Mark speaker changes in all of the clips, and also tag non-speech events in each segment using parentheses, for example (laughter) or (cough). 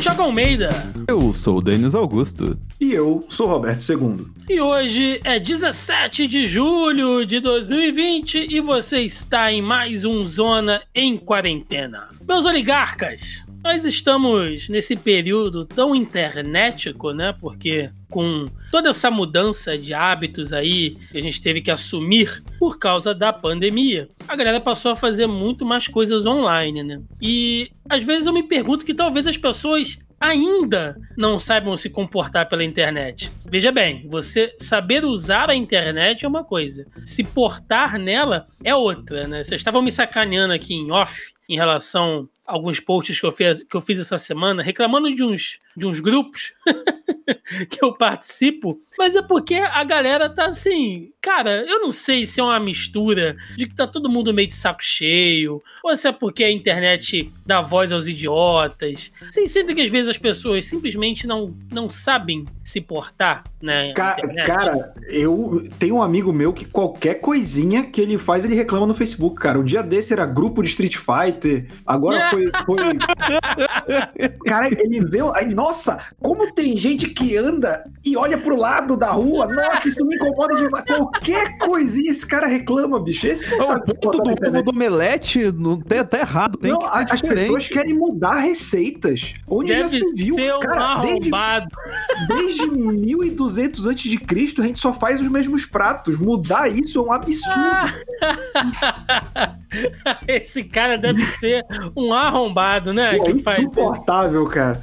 Speaker 1: Thiago Almeida.
Speaker 2: Eu sou o Denis Augusto.
Speaker 3: E eu sou o Roberto II.
Speaker 1: E hoje é 17 de julho de 2020 e você está em mais um Zona em Quarentena. Meus oligarcas, nós estamos nesse período tão internetico, né? Porque com toda essa mudança de hábitos aí que a gente teve que assumir por causa da pandemia, a galera passou a fazer muito mais coisas online, né? E às vezes eu me pergunto que talvez as pessoas ainda não saibam se comportar pela internet. Veja bem, você saber usar a internet é uma coisa, se portar nela é outra, né? Vocês estavam me sacaneando aqui em off em relação a alguns posts que eu fiz, que eu fiz essa semana, reclamando de uns, de uns grupos (laughs) que eu participo, mas é porque a galera tá assim, cara, eu não sei se é uma mistura de que tá todo mundo meio de saco cheio, ou se é porque a internet dá voz aos idiotas. Vocês sentem que às vezes as pessoas simplesmente não, não sabem se portar, né?
Speaker 3: Ca cara, eu tenho um amigo meu que qualquer coisinha que ele faz, ele reclama no Facebook, cara. O dia desse era grupo de Street Fighter, agora foi. foi... (laughs) cara, ele vê. Aí, nossa, como tem gente que anda e olha pro lado da rua, nossa, isso me incomoda demais. Qualquer coisinha esse cara reclama, bicho. Esse não
Speaker 2: o
Speaker 3: sabe
Speaker 2: ponto do ovo do omelete não tem até errado, tem
Speaker 3: não,
Speaker 2: que ser
Speaker 3: as
Speaker 2: diferente.
Speaker 3: pessoas querem mudar receitas. Onde
Speaker 1: Deve
Speaker 3: já se viu,
Speaker 1: ser
Speaker 3: cara, desde,
Speaker 1: arrombado.
Speaker 3: desde 1200 antes de Cristo, a gente só faz os mesmos pratos. Mudar isso é um absurdo. (laughs)
Speaker 1: Esse cara deve ser um arrombado, né?
Speaker 3: Pô, é
Speaker 1: que faz
Speaker 3: insuportável, cara.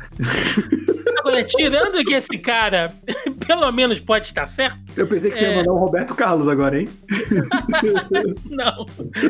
Speaker 1: Agora, tirando que esse cara (laughs) pelo menos pode estar certo,
Speaker 3: Eu pensei que você
Speaker 1: É.
Speaker 3: ia mandar o Roberto Carlos agora, hein? (laughs)
Speaker 1: não.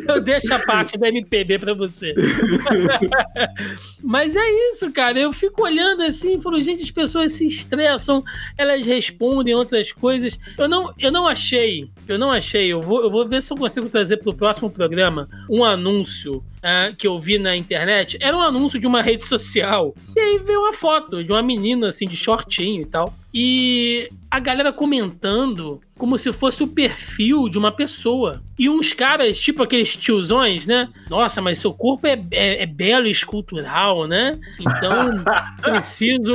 Speaker 1: Eu deixo a parte da MPB pra você. (laughs) Mas é isso, cara. Eu fico olhando assim e falo, gente, as pessoas se estressam, elas respondem outras coisas. Eu não, eu não achei, eu não achei, eu vou, eu vou ver se eu consigo trazer pro próximo programa um anúncio ah, que eu vi na internet. Era um anúncio de uma rede social. E aí veio uma foto de uma menina assim, de shortinho e tal. E a galera comentando como se fosse o perfil de uma pessoa. E uns caras, tipo aqueles tiozões, né? Nossa, mas seu corpo é, é- é belo e escultural, né? Então, (laughs) preciso.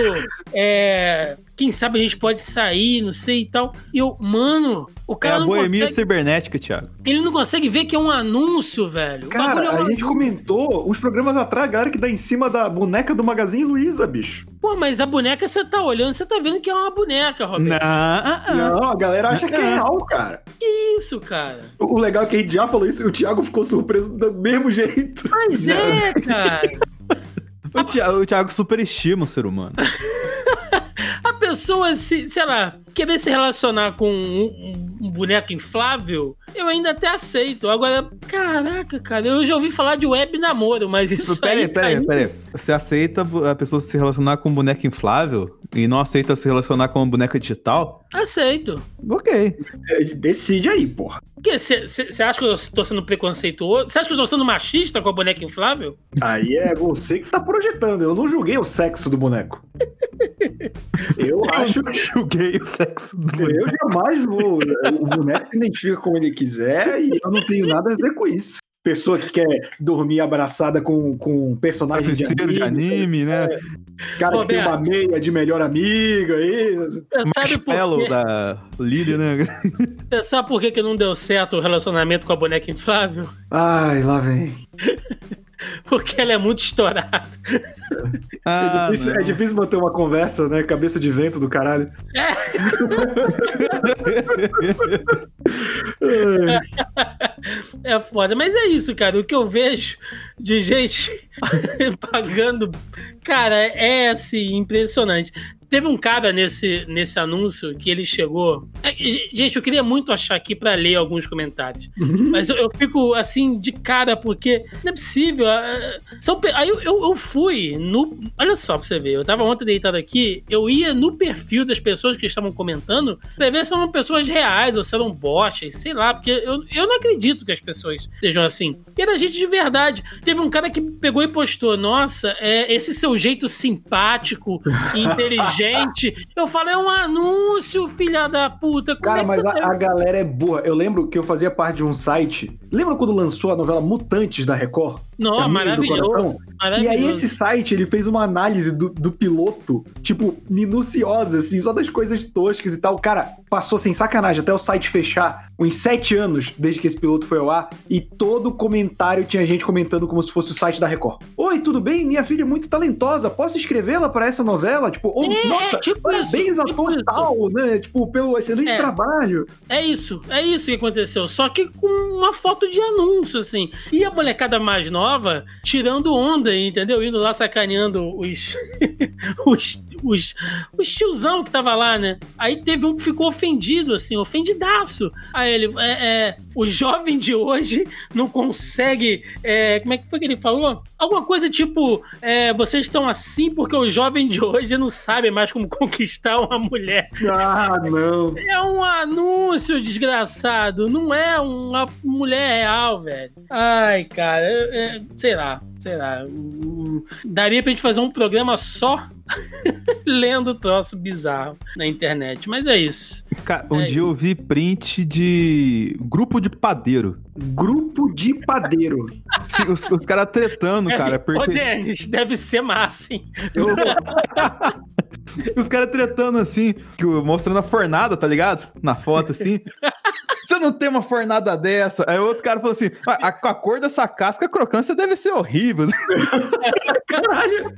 Speaker 1: é, quem sabe a gente pode sair, não sei e tal. E eu, mano, o
Speaker 2: É
Speaker 1: cara
Speaker 2: a
Speaker 1: não
Speaker 2: boemia
Speaker 1: consegue,
Speaker 2: cibernética, Thiago.
Speaker 1: ele não consegue ver que é um anúncio, velho.
Speaker 3: Cara,
Speaker 1: é um
Speaker 3: a gente
Speaker 1: anúncio.
Speaker 3: comentou uns programas atrás, a galera que dá em cima da boneca do Magazine Luiza, bicho.
Speaker 1: Pô, mas a boneca você tá olhando, você tá vendo que é uma boneca,
Speaker 2: Não,
Speaker 1: Roberto.
Speaker 2: ah.
Speaker 3: Não, a galera acha que é real, cara.
Speaker 1: Que isso, cara?
Speaker 3: O legal é que a gente já falou isso e o Thiago ficou surpreso do mesmo jeito.
Speaker 1: Mas é, (laughs) cara.
Speaker 2: O Thiago, o Thiago superestima o ser humano. (laughs)
Speaker 1: A pessoa, se, sei lá, querer se relacionar com um, um- boneco inflável, eu ainda até aceito. Agora, caraca, cara, eu já ouvi falar de web namoro, mas isso
Speaker 2: Pera
Speaker 1: aí.
Speaker 2: aí, pera aí,
Speaker 1: tá
Speaker 2: pera aí. Você aceita a pessoa se relacionar com um boneca inflável e não aceita se relacionar com uma boneca digital?
Speaker 1: Aceito.
Speaker 2: Ok.
Speaker 3: É, Decide aí, porra.
Speaker 1: Você acha que eu tô sendo preconceituoso? Você acha que eu tô sendo machista com a boneca inflável?
Speaker 3: Aí é você que tá projetando. Eu não julguei o sexo do boneco. (laughs) Eu acho que (laughs)
Speaker 2: julguei o sexo do boneco.
Speaker 3: eu jamais vou. O boneco se identifica como ele quiser e eu não tenho nada a ver com isso. Pessoa que quer dormir abraçada com, com um personagem de
Speaker 2: Travesseiro de anime, né?
Speaker 3: cara que tem uma meia de melhor amiga aí.
Speaker 1: Sabe por quê?
Speaker 2: da Lily, né?
Speaker 1: Você sabe por que, que não deu certo o relacionamento com a boneca inflável?
Speaker 3: Ai, lá vem. (laughs)
Speaker 1: Porque ela é muito estourada. (laughs)
Speaker 2: Ah,
Speaker 3: é, difícil, é difícil manter uma conversa, né? Cabeça de vento do caralho.
Speaker 1: É (laughs) foda, mas é isso, cara. O que eu vejo de gente pagando. Cara, é assim, impressionante. Teve um cara nesse, nesse anúncio que ele chegou. É, Gente, eu queria muito achar aqui pra ler alguns comentários. (laughs) Mas eu, eu fico assim de cara, porque não é possível. é, São, pe- aí eu, eu, eu fui no. Olha só pra você ver, eu tava ontem deitado aqui, eu ia no perfil das pessoas que estavam comentando pra ver se eram pessoas reais ou se eram bots, sei lá, porque eu, eu não acredito que as pessoas sejam assim. E era gente de verdade. Teve um cara que pegou e postou: Nossa, é, esse seu jeito simpático e (laughs) inteligente. Eu falo, é um anúncio, filha da puta. Como
Speaker 3: Cara,
Speaker 1: é que
Speaker 3: mas
Speaker 1: você
Speaker 3: a, a galera é boa. Eu lembro que eu fazia parte de um site. Lembra quando lançou a novela Mutantes da Record?
Speaker 1: Não,
Speaker 3: do
Speaker 1: maravilhoso.
Speaker 3: Coração. E aí
Speaker 1: maravilhoso.
Speaker 3: esse site, ele fez uma análise do, do piloto, tipo, minuciosa, assim, só das coisas toscas e tal. Cara, passou sem sacanagem até o site fechar uns sete anos desde que esse piloto foi ao ar e todo comentário tinha gente comentando como se fosse o site da Record. Oi, tudo bem? Minha filha é muito talentosa, posso escrevê-la para essa novela? Tipo, ou,
Speaker 1: É,
Speaker 3: nossa,
Speaker 1: tipo
Speaker 3: parabéns
Speaker 1: isso, tipo isso.
Speaker 3: tal, né? Tipo, pelo excelente
Speaker 1: É.
Speaker 3: trabalho.
Speaker 1: É isso, é isso que aconteceu. Só que com uma foto de anúncio, assim. E a molecada mais nova tirando onda, entendeu? Indo lá sacaneando os. (laughs) os, os, os tiozão que tava lá, né? Aí teve um que ficou ofendido, assim, ofendidaço. Aí ele. É, é, o jovem de hoje não consegue. é, como é que foi que ele falou? Alguma coisa tipo: é, vocês estão assim porque o jovem de hoje não sabe mais como conquistar uma mulher.
Speaker 3: Ah, não.
Speaker 1: É um anúncio, desgraçado. Não é uma mulher real, velho. Ai, cara, sei lá, sei lá. Daria pra gente fazer um programa só (laughs) lendo troço bizarro na internet. Mas é isso.
Speaker 2: Cara, um
Speaker 1: É
Speaker 2: dia eu vi print de grupo de padeiro.
Speaker 3: Grupo de padeiro.
Speaker 2: Sim, os, os caras tretando, cara,
Speaker 1: Ô,
Speaker 2: porque
Speaker 1: Denis, deve ser massa, hein?
Speaker 3: Eu, (laughs) (laughs)
Speaker 2: os caras tretando assim, que mostrando a fornada, tá ligado? Na foto assim. Você não tem uma fornada dessa. Aí o outro cara falou assim: "Ah, a, a, a cor dessa casca, a crocância deve ser horrível.
Speaker 3: caralho.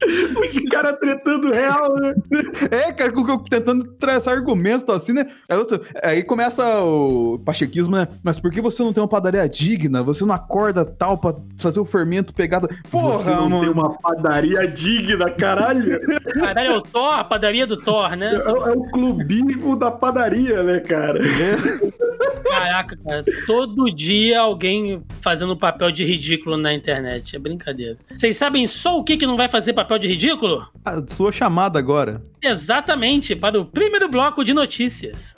Speaker 3: (laughs) Os caras tretando real, né?
Speaker 2: É, cara, tentando traçar argumento tal, assim, né? Aí, outro- aí começa o pachequismo, né? Mas por que você não tem uma padaria digna? Você não acorda tal pra fazer o fermento pegada. Porra,
Speaker 3: Você não
Speaker 2: mano.
Speaker 3: tem uma padaria digna, caralho.
Speaker 1: Caralho, é o Thor, a padaria do Thor, né?
Speaker 3: É, é o clubismo da padaria, né, cara?
Speaker 1: Caraca, cara. Todo dia alguém fazendo papel de ridículo na internet. É brincadeira. Vocês sabem só o que, que não vai fazer papel de ridículo?
Speaker 2: A sua chamada agora.
Speaker 1: Exatamente, para o primeiro bloco de notícias.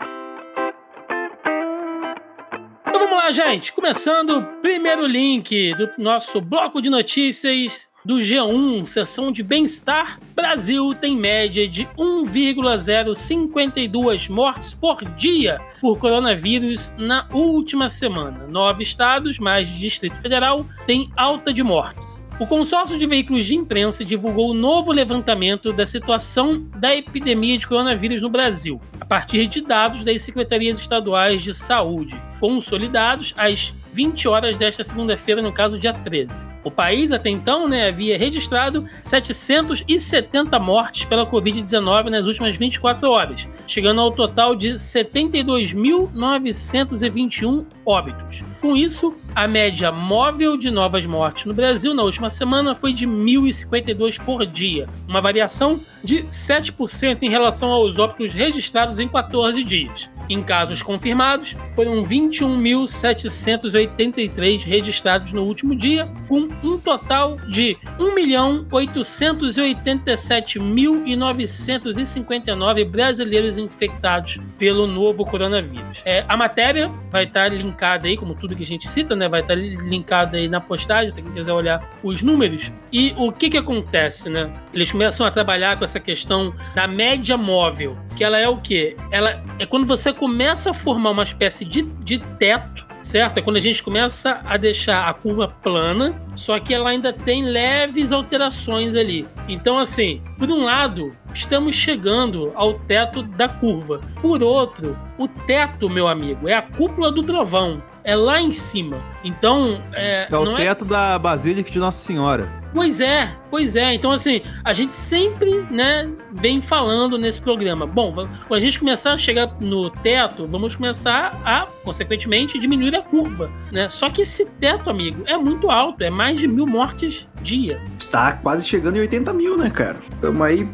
Speaker 1: Então vamos lá, gente. Começando o primeiro link do nosso bloco de notícias do G1, seção de bem-estar. Brasil tem média de 1,052 mortes por dia por coronavírus na última semana. Nove estados, mais Distrito Federal, têm alta de mortes. O consórcio de veículos de imprensa divulgou o novo levantamento da situação da epidemia de coronavírus no Brasil, a partir de dados das secretarias estaduais de saúde, consolidados às 20 horas desta segunda-feira, no caso dia 13. O país, até então, né, havia registrado 770 mortes pela Covid-19 nas últimas 24 horas, chegando ao total de 72.921 óbitos. Com isso, a média móvel de novas mortes no Brasil na última semana foi de 1.052 por dia, uma variação de 7% em relação aos óbitos registrados em 14 dias. Em casos confirmados, foram 21.783 registrados no último dia, com um total de 1.887.959 brasileiros infectados pelo novo coronavírus. É, a matéria vai estar linkada aí, como tudo que a gente cita, né? Vai estar linkada aí na postagem, para quem quiser olhar os números. E o que que acontece, né? Eles começam a trabalhar com essa questão da média móvel, que ela é o quê? Ela é quando você começa a formar uma espécie de, de teto certo? É quando a gente começa a deixar a curva plana, só que ela ainda tem leves alterações ali. Então, assim, por um lado, estamos chegando ao teto da curva. Por outro, o teto, meu amigo, é a cúpula do trovão. É lá em cima. Então, é.
Speaker 2: É o
Speaker 1: é
Speaker 2: teto da Basílica de Nossa Senhora.
Speaker 1: Pois é, pois é. Então, assim, a gente sempre, né, vem falando nesse programa. Bom, quando a gente começar a chegar no teto, vamos começar a, consequentemente, diminuir a curva, né? Só que esse teto, amigo, é muito alto, é mais de mil mortes dia.
Speaker 3: Tá quase chegando em 80 mil, né, cara? Estamos aí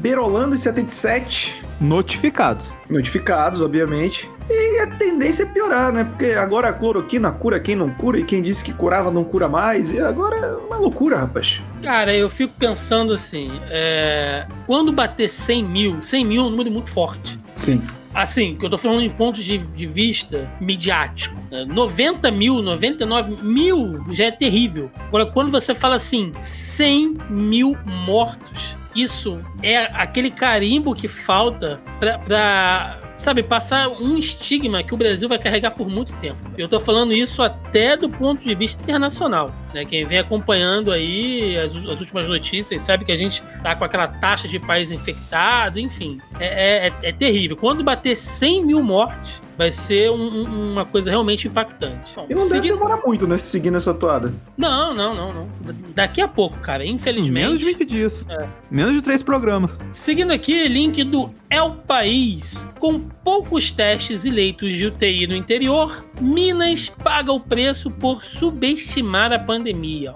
Speaker 3: berolando em 77
Speaker 2: Notificados.
Speaker 3: notificados, obviamente. E a tendência é piorar, né? Porque agora a cloroquina cura quem não cura, e quem disse que curava não cura mais. E agora é uma loucura, rapaz.
Speaker 1: Cara, eu fico pensando assim, é, quando bater 100 mil, 100 mil é um número muito forte.
Speaker 3: Sim.
Speaker 1: Assim, que eu tô falando em pontos de, de vista midiático. né? 90 mil, 99 mil já é terrível. Agora, quando você fala assim, 100 mil mortos, isso é aquele carimbo que falta pra, sabe, passar um estigma que o Brasil vai carregar por muito tempo. Eu tô falando isso até do ponto de vista internacional. Né? Quem vem acompanhando aí as, as últimas notícias sabe que a gente tá com aquela taxa de país infectado, enfim. É, é, é terrível. Quando bater 100 mil mortes, vai ser um, uma coisa realmente impactante.
Speaker 3: Bom, e não seguindo... deve demorar muito, né, seguindo essa toada.
Speaker 1: Não, não, não, não. Daqui a pouco, cara, infelizmente.
Speaker 2: Menos de 20 dias. É. Menos de três programas.
Speaker 1: Seguindo aqui, link do El País. Com poucos testes e leitos de UTI no interior, Minas paga o preço por subestimar a pandemia.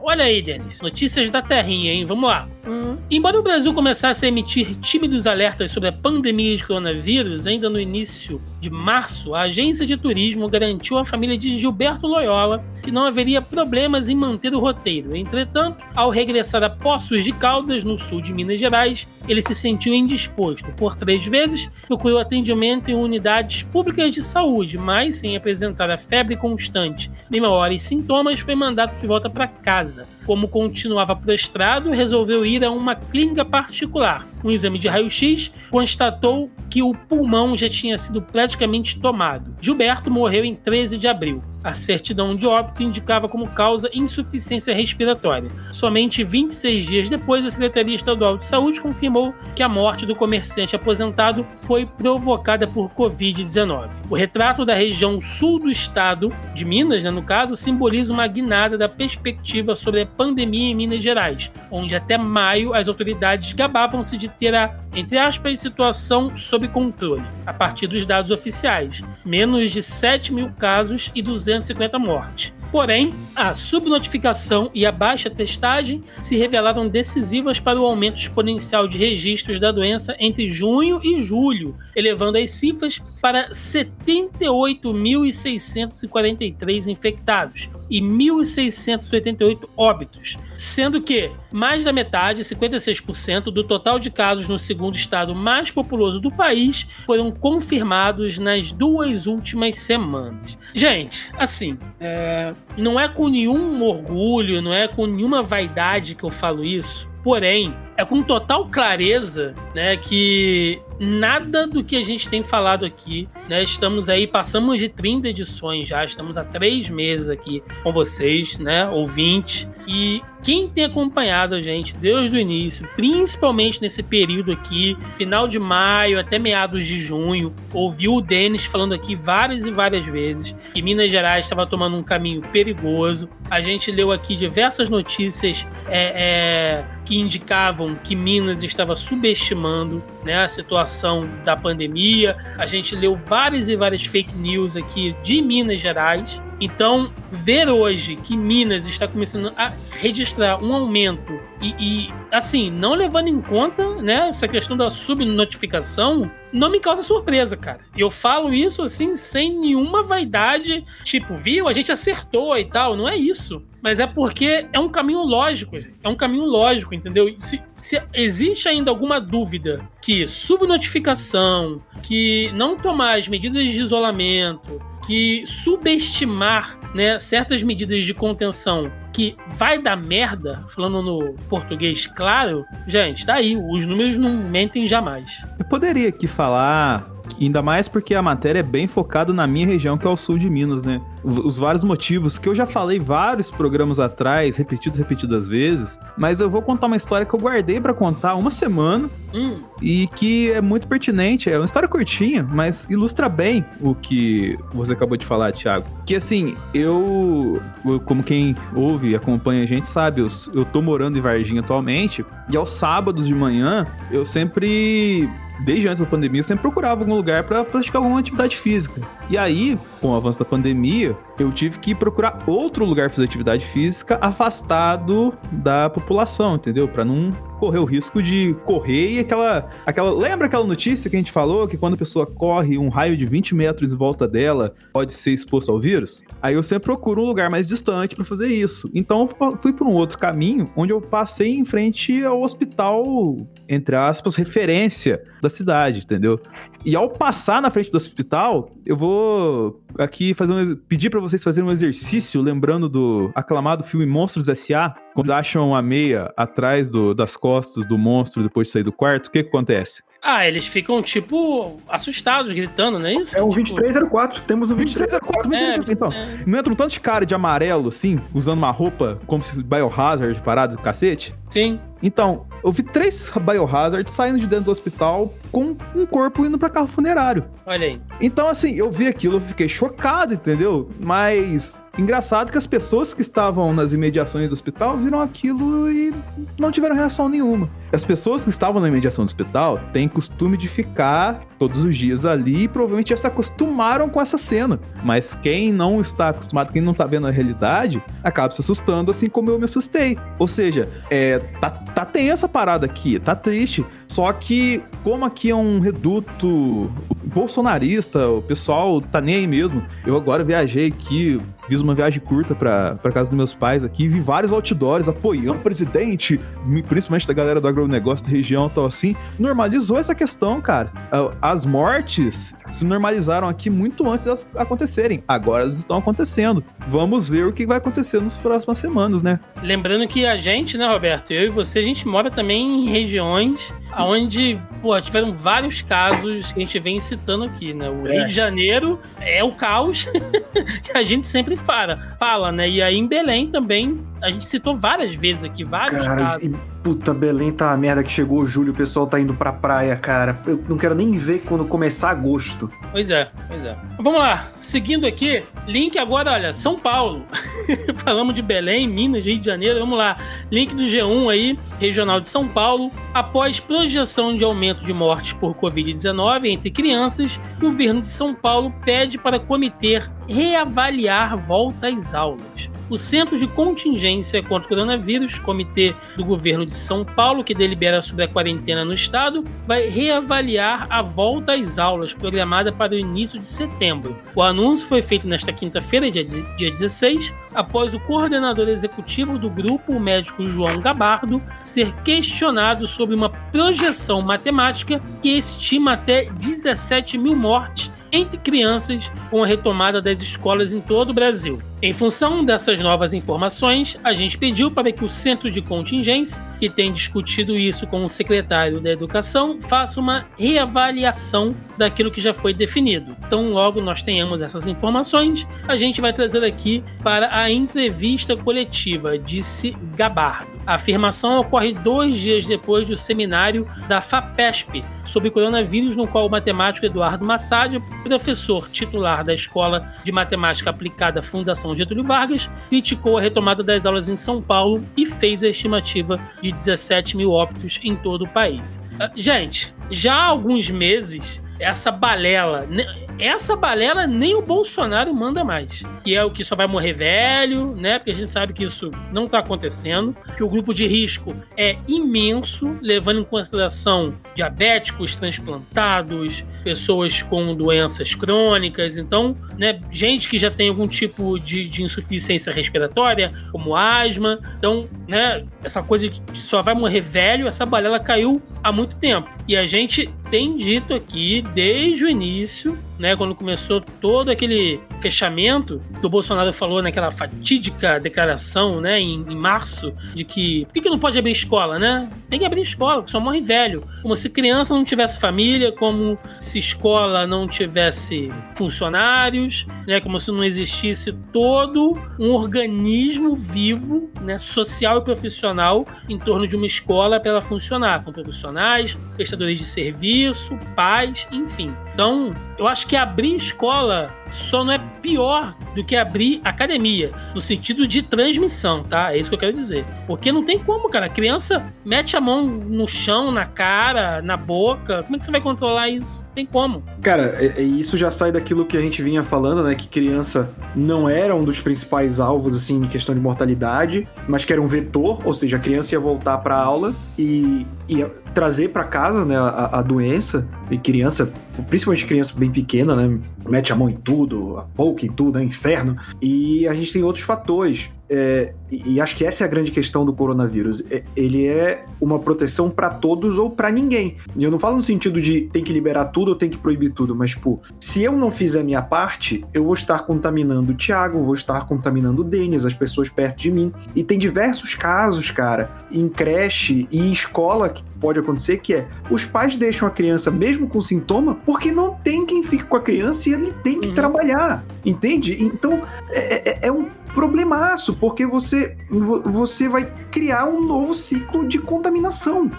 Speaker 1: Olha aí, Denis. Notícias da terrinha, hein? Vamos lá. Hum. Embora o Brasil começasse a emitir tímidos alertas sobre a pandemia de coronavírus ainda no início de março, a agência de turismo garantiu à família de Gilberto Loyola que não haveria problemas em manter o roteiro. Entretanto, ao regressar a Poços de Caldas, no sul de Minas Gerais, ele se sentiu indisposto. Por três vezes, procurou atendimento em unidades públicas de saúde, mas sem apresentar a febre constante nem maiores sintomas, foi mandado de volta para casa. Como continuava prostrado, resolveu ir a uma clínica particular. Um exame de raio-x constatou que o pulmão já tinha sido praticamente tomado. Gilberto morreu em 13 de abril. A certidão de óbito indicava como causa insuficiência respiratória. Somente 26 dias depois, a Secretaria Estadual de Saúde confirmou que a morte do comerciante aposentado foi provocada por Covid-19. O retrato da região sul do estado, de Minas, né, no caso, simboliza uma guinada da perspectiva sobre a pandemia em Minas Gerais, onde até maio as autoridades gabavam-se de ter a, entre aspas, situação sob controle, a partir dos dados oficiais. Menos de 7 mil casos e 250 mortes. Porém, a subnotificação e a baixa testagem se revelaram decisivas para o aumento exponencial de registros da doença entre junho e julho, elevando as cifras para 78.643 infectados e 1.688 óbitos, sendo que mais da metade, 56%, do total de casos no segundo estado mais populoso do país foram confirmados nas duas últimas semanas. Gente, assim, é, não é com nenhum orgulho, não é com nenhuma vaidade que eu falo isso, porém, é com total clareza, né, que nada do que a gente tem falado aqui, né, estamos aí, passamos de 30 edições já, estamos há três meses aqui com vocês, né, ouvintes, e quem tem acompanhado a gente desde o início, principalmente nesse período aqui, final de maio até meados de junho, ouviu o Denis falando aqui várias e várias vezes que Minas Gerais estava tomando um caminho perigoso. A gente leu aqui diversas notícias é, é, que indicavam que Minas estava subestimando né, a situação da pandemia. A gente leu várias e várias fake news aqui de Minas Gerais. Então, ver hoje que Minas está começando a registrar um aumento e, e, assim, não levando em conta né, essa questão da subnotificação, não me causa surpresa, cara. Eu falo isso assim, sem nenhuma vaidade, tipo, viu, a gente acertou e tal. Não é isso. Mas é porque é um caminho lógico. É um caminho lógico, entendeu? Se, se existe ainda alguma dúvida que subnotificação, que não tomar as medidas de isolamento, que subestimar né, certas medidas de contenção que vai dar merda, falando no português claro, gente, tá aí, os números não mentem jamais.
Speaker 2: Eu poderia aqui falar Ainda mais porque a matéria é bem focada na minha região, que é o sul de Minas, né? Os vários motivos que eu já falei vários programas atrás, repetidos, repetidas vezes, mas eu vou contar uma história que eu guardei para contar uma semana hum. e que é muito pertinente. É uma história curtinha, mas ilustra bem o que você acabou de falar, Thiago. Que assim, eu, como quem ouve e acompanha a gente sabe, eu, eu tô morando em Varginha atualmente e aos sábados de manhã eu sempre desde antes da pandemia, eu sempre procurava algum lugar para praticar alguma atividade física. E aí, com o avanço da pandemia, eu tive que procurar outro lugar para fazer atividade física afastado da população, entendeu? Para não correr o risco de correr e aquela, aquela. Lembra aquela notícia que a gente falou que quando a pessoa corre um raio de 20 metros em volta dela pode ser exposto ao vírus? Aí eu sempre procuro um lugar mais distante para fazer isso. Então eu fui por um outro caminho onde eu passei em frente ao hospital entre aspas, referência da cidade, entendeu? E ao passar na frente do hospital, eu vou aqui fazer um, pedir para vocês fazerem um exercício lembrando do aclamado filme Monstros S.A. Quando acham a meia atrás do, das costas do monstro depois de sair do quarto, o que, que acontece?
Speaker 1: Ah, eles ficam, tipo, assustados, gritando, não é isso?
Speaker 3: É o
Speaker 1: Tipo,
Speaker 3: 2304, temos o 23.
Speaker 2: 2304, 2304.
Speaker 1: É,
Speaker 2: então,
Speaker 1: é.
Speaker 2: não entra um tanto de cara de amarelo, assim, usando uma roupa como se Biohazard parado do cacete?
Speaker 1: Sim.
Speaker 2: Então, eu vi três Biohazard saindo de dentro do hospital com um corpo indo pra carro funerário.
Speaker 1: Olha aí.
Speaker 2: Então, assim, eu vi aquilo, eu fiquei chocado, entendeu? Mas engraçado que as pessoas que estavam nas imediações do hospital viram aquilo e não tiveram reação nenhuma. As pessoas que estavam na imediação do hospital têm costume de ficar todos os dias ali e provavelmente já se acostumaram com essa cena. Mas quem não está acostumado, quem não tá vendo a realidade, acaba se assustando assim como eu me assustei. Ou seja, é, tá, tá tensa a parada aqui, tá triste. Só que, como aqui é um reduto bolsonarista, o pessoal tá nem aí mesmo. Eu agora viajei aqui, fiz uma viagem curta pra casa dos meus pais aqui, vi vários outdoors apoiando o presidente, principalmente da galera do agronegócio da região e tal assim. Normalizou essa questão, cara. As mortes se normalizaram aqui muito antes delas acontecerem. Agora elas estão acontecendo. Vamos ver o que vai acontecer nas próximas semanas, né?
Speaker 1: Lembrando que a gente, né, Roberto, eu e você, a gente mora também em regiões onde, pô, tiveram vários casos que a gente vem citando aqui, né? O
Speaker 3: É.
Speaker 1: Rio de Janeiro é o caos (laughs) que a gente sempre fala, fala, né? E aí em Belém também, a gente citou várias vezes aqui, vários
Speaker 3: Cara,
Speaker 1: casos.
Speaker 3: e, puta, Belém tá a merda que chegou julho, o pessoal tá indo pra praia, cara. Eu não quero nem ver quando começar agosto.
Speaker 1: Pois é, pois é. Vamos lá, seguindo aqui, link agora, olha, São Paulo. (laughs) Falamos de Belém, Minas, Rio de Janeiro, vamos lá. Link do G1 aí, regional de São Paulo. Após projeção de aumento de mortes por Covid-19 entre crianças, o governo de São Paulo pede para comitê reavaliar volta às aulas. O Centro de Contingência contra o Coronavírus, comitê do governo de São Paulo, que delibera sobre a quarentena no estado, vai reavaliar a volta às aulas programada para o início de setembro. O anúncio foi feito nesta quinta-feira, dia, dia 16, após o coordenador executivo do grupo, o médico João Gabardo, ser questionado sobre uma projeção matemática que estima até 17 mil mortes entre crianças com a retomada das escolas em todo o Brasil. Em função dessas novas informações, a gente pediu para que o Centro de Contingência, que tem discutido isso com o secretário da Educação, faça uma reavaliação daquilo que já foi definido. Então, logo nós tenhamos essas informações, a gente vai trazer aqui para a entrevista coletiva, disse Gabardo. A afirmação ocorre dois dias depois do seminário da FAPESP sobre coronavírus, no qual o matemático Eduardo Massad, professor titular da Escola de Matemática Aplicada Fundação Getúlio Vargas, criticou a retomada das aulas em São Paulo e fez a estimativa de 17 mil óbitos em todo o país. Ah, Gente, já há alguns meses, essa balela, ne- essa balela nem o Bolsonaro manda mais. Que é o que só vai morrer velho, né? Porque a gente sabe que isso não tá acontecendo. Que o grupo de risco é imenso, levando em consideração diabéticos, transplantados, pessoas com doenças crônicas. Então, né? Gente que já tem algum tipo de, de insuficiência respiratória, como asma. Então, né? Essa coisa de só vai morrer velho, essa balela caiu há muito tempo. E a gente tem dito aqui, desde o início, né, quando começou todo aquele fechamento que o Bolsonaro falou naquela fatídica declaração, né, em, em março, de que por que, que não pode abrir escola, né? Tem que abrir escola, porque só morre velho. Como se criança não tivesse família, como se escola não tivesse funcionários, né, como se não existisse todo um organismo vivo, né, social e profissional em torno de uma escola para ela funcionar, com profissionais, prestadores de serviço, pais, enfim. Então, eu acho que abrir escola só não é pior do que abrir academia, no sentido de transmissão, tá? É isso que eu quero dizer. Porque não tem como, cara. A criança mete a mão no chão, na cara, na boca. Como é que você vai controlar isso? Tem como.
Speaker 3: Cara, é- é- isso já sai daquilo que a gente vinha falando, né? Que criança não era um dos principais alvos, assim, em questão de mortalidade, mas que era um vetor, ou seja, a criança ia voltar pra aula e ia trazer pra casa, né, a, a doença. E criança, principalmente criança bem pequena, né? Mete a mão em tudo, a boca em tudo, é um inferno. E a gente tem outros fatores. É, e, acho que essa é a grande questão do coronavírus. É- ele é uma proteção pra todos ou pra ninguém. E eu não falo no sentido de tem que liberar tudo ou tem que proibir tudo, mas, tipo, se eu não fizer a minha parte, eu vou estar contaminando o Thiago, vou estar contaminando o Denis, as pessoas perto de mim. E tem diversos casos, cara, em creche e em escola que pode acontecer, que é os pais deixam a criança mesmo com sintoma porque não tem quem fique com a criança e ele tem que
Speaker 1: Uhum.
Speaker 3: trabalhar, entende? Então é, é- é um problemaço, porque você, vo- você vai criar um novo ciclo de contaminação,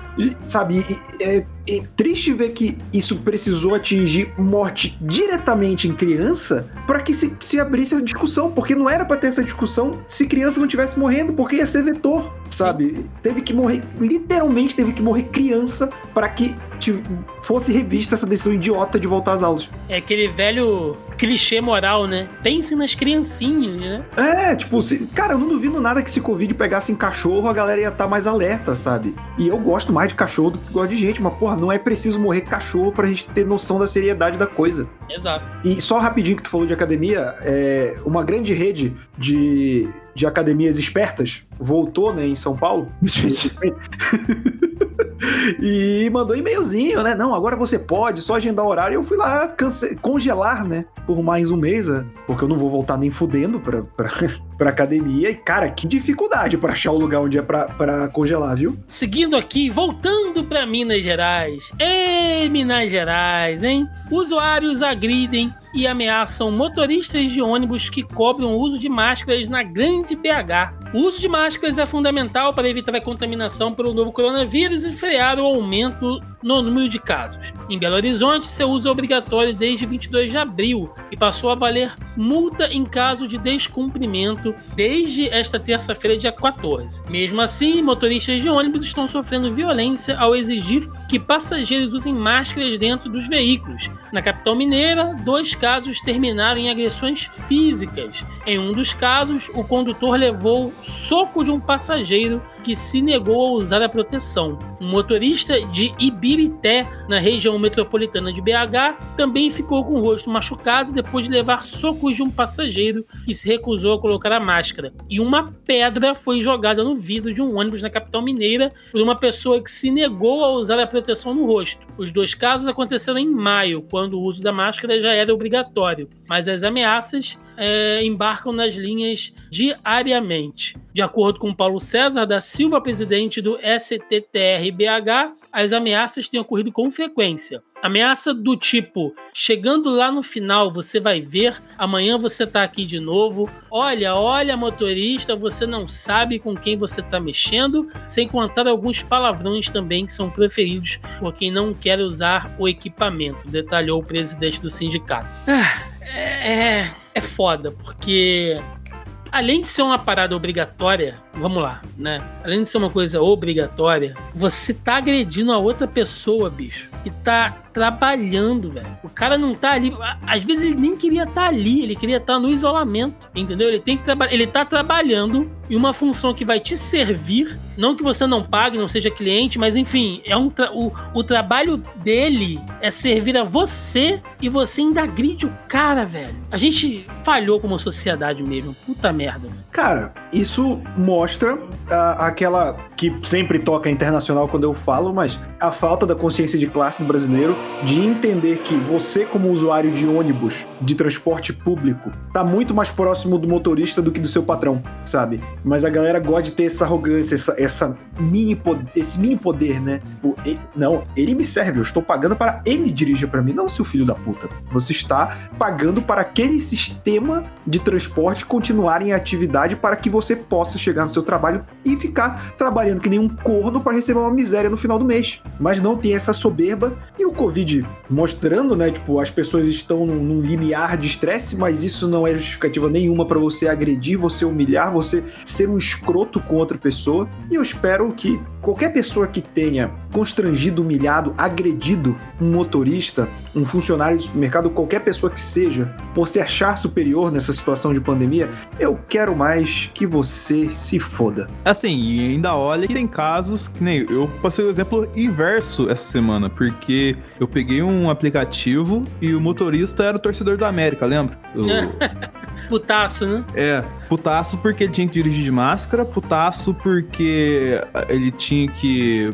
Speaker 3: sabe? É, é triste ver que isso precisou atingir morte diretamente em criança para que se, se abrisse essa discussão, porque não era para ter essa discussão se criança não tivesse morrendo, porque ia ser vetor, sabe? Teve que morrer, literalmente teve que morrer criança para que fosse revista essa decisão idiota de voltar às aulas.
Speaker 1: É aquele velho clichê moral, né? Pense nas criancinhas, né?
Speaker 3: É, tipo, se- cara, eu não duvido nada que se Covid pegasse em cachorro, a galera ia estar mais alerta, sabe? E eu gosto mais de cachorro do que gosto de gente, mas, porra, não é preciso morrer cachorro pra gente ter noção da seriedade da coisa.
Speaker 1: Exato.
Speaker 3: E só rapidinho que tu falou de academia, é, uma grande rede de, de academias espertas voltou, né, em São Paulo. (laughs) (laughs) e mandou e-mailzinho, né? Não, agora você pode, só agendar horário. Eu fui lá cance- congelar, né? Por mais um mês, né, porque eu não vou voltar nem fudendo pra, pra, (laughs) pra academia. E, cara, que dificuldade pra achar o lugar onde é pra, pra congelar, viu?
Speaker 1: Seguindo aqui, voltando para Minas Gerais. Ei, Minas Gerais, hein? Usuários agridem e ameaçam motoristas de ônibus que cobram o uso de máscaras na grande BH. O uso de máscaras é fundamental para evitar a contaminação pelo novo coronavírus e frear o aumento no número de casos. Em Belo Horizonte, seu uso é obrigatório desde 22 de abril e passou a valer multa em caso de descumprimento desde esta terça-feira, dia 14. Mesmo assim, motoristas de ônibus estão sofrendo violência ao exigir que passageiros usem máscaras dentro dos veículos. Na capital mineira, dois casos terminaram em agressões físicas. Em um dos casos, o condutor levou soco de um passageiro que se negou a usar a proteção. Um motorista de Ibirité, na região metropolitana de BH, também ficou com o rosto machucado depois de levar socos de um passageiro que se recusou a colocar a máscara. E uma pedra foi jogada no vidro de um ônibus na capital mineira por uma pessoa que se negou a usar a proteção no rosto. Os dois casos aconteceram em maio, quando o uso da máscara já era obrigatório, mas as ameaças é, embarcam nas linhas diariamente. De acordo com Paulo César da Silva, presidente do STTR-BH, as ameaças têm ocorrido com frequência. Ameaça do tipo: chegando lá no final, você vai ver, amanhã você tá aqui de novo. Olha, olha, motorista, você não sabe com quem você tá mexendo, sem contar alguns palavrões também que são preferidos por quem não quer usar o equipamento, detalhou o presidente do sindicato. Ah, é, é, é foda, porque além de ser uma parada obrigatória, vamos lá, né? Além de ser uma coisa obrigatória, você tá agredindo a outra pessoa, bicho. E tá trabalhando, velho. O cara não tá ali. Às vezes ele nem queria estar ali, ele queria estar no isolamento. Entendeu? Ele tem que trabalhar. Ele tá trabalhando em uma função que vai te servir. Não que você não pague, não seja cliente, mas enfim, é um tra- o, o trabalho dele é servir a você e você ainda agride o cara, velho. A gente falhou como sociedade mesmo. Puta merda.
Speaker 3: Cara, isso mostra ah, aquela que sempre toca internacional quando eu falo, mas a falta da consciência de classe do brasileiro de entender que você, como usuário de ônibus, de transporte público, tá muito mais próximo do motorista do que do seu patrão, sabe? Mas a galera gosta de ter essa arrogância, essa, essa mini esse mini poder, né? Tipo, e- não, ele me serve, eu estou pagando para ele dirigir para mim, não seu filho da puta. Você está pagando para aquele sistema de transporte continuar em atividade para que você possa chegar no seu trabalho e ficar trabalhando que nem um corno para receber uma miséria no final do mês. Mas não tem essa soberba e o Covid mostrando, né? Tipo, as pessoas estão num, num limiar de estresse, mas isso não é justificativa nenhuma para você agredir, você humilhar, você ser um escroto com outra pessoa. E eu espero que qualquer pessoa que tenha constrangido, humilhado, agredido um motorista, um funcionário de supermercado, qualquer pessoa que seja, por se achar superior nessa situação de pandemia, eu quero mais que você se foda.
Speaker 2: Assim, e ainda olha que tem casos que nem eu passei o exemplo inverso essa semana, porque eu peguei um aplicativo e o motorista era o torcedor do América, lembra? Eu- (laughs)
Speaker 1: Putaço, né?
Speaker 2: é, putaço porque ele tinha que dirigir de máscara, putaço porque ele tinha que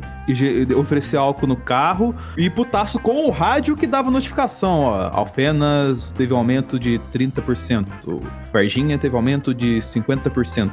Speaker 2: oferecer álcool no carro e putaço com o rádio que dava notificação, ó, Alfenas teve um aumento de 30%. Varginha teve aumento de 50%.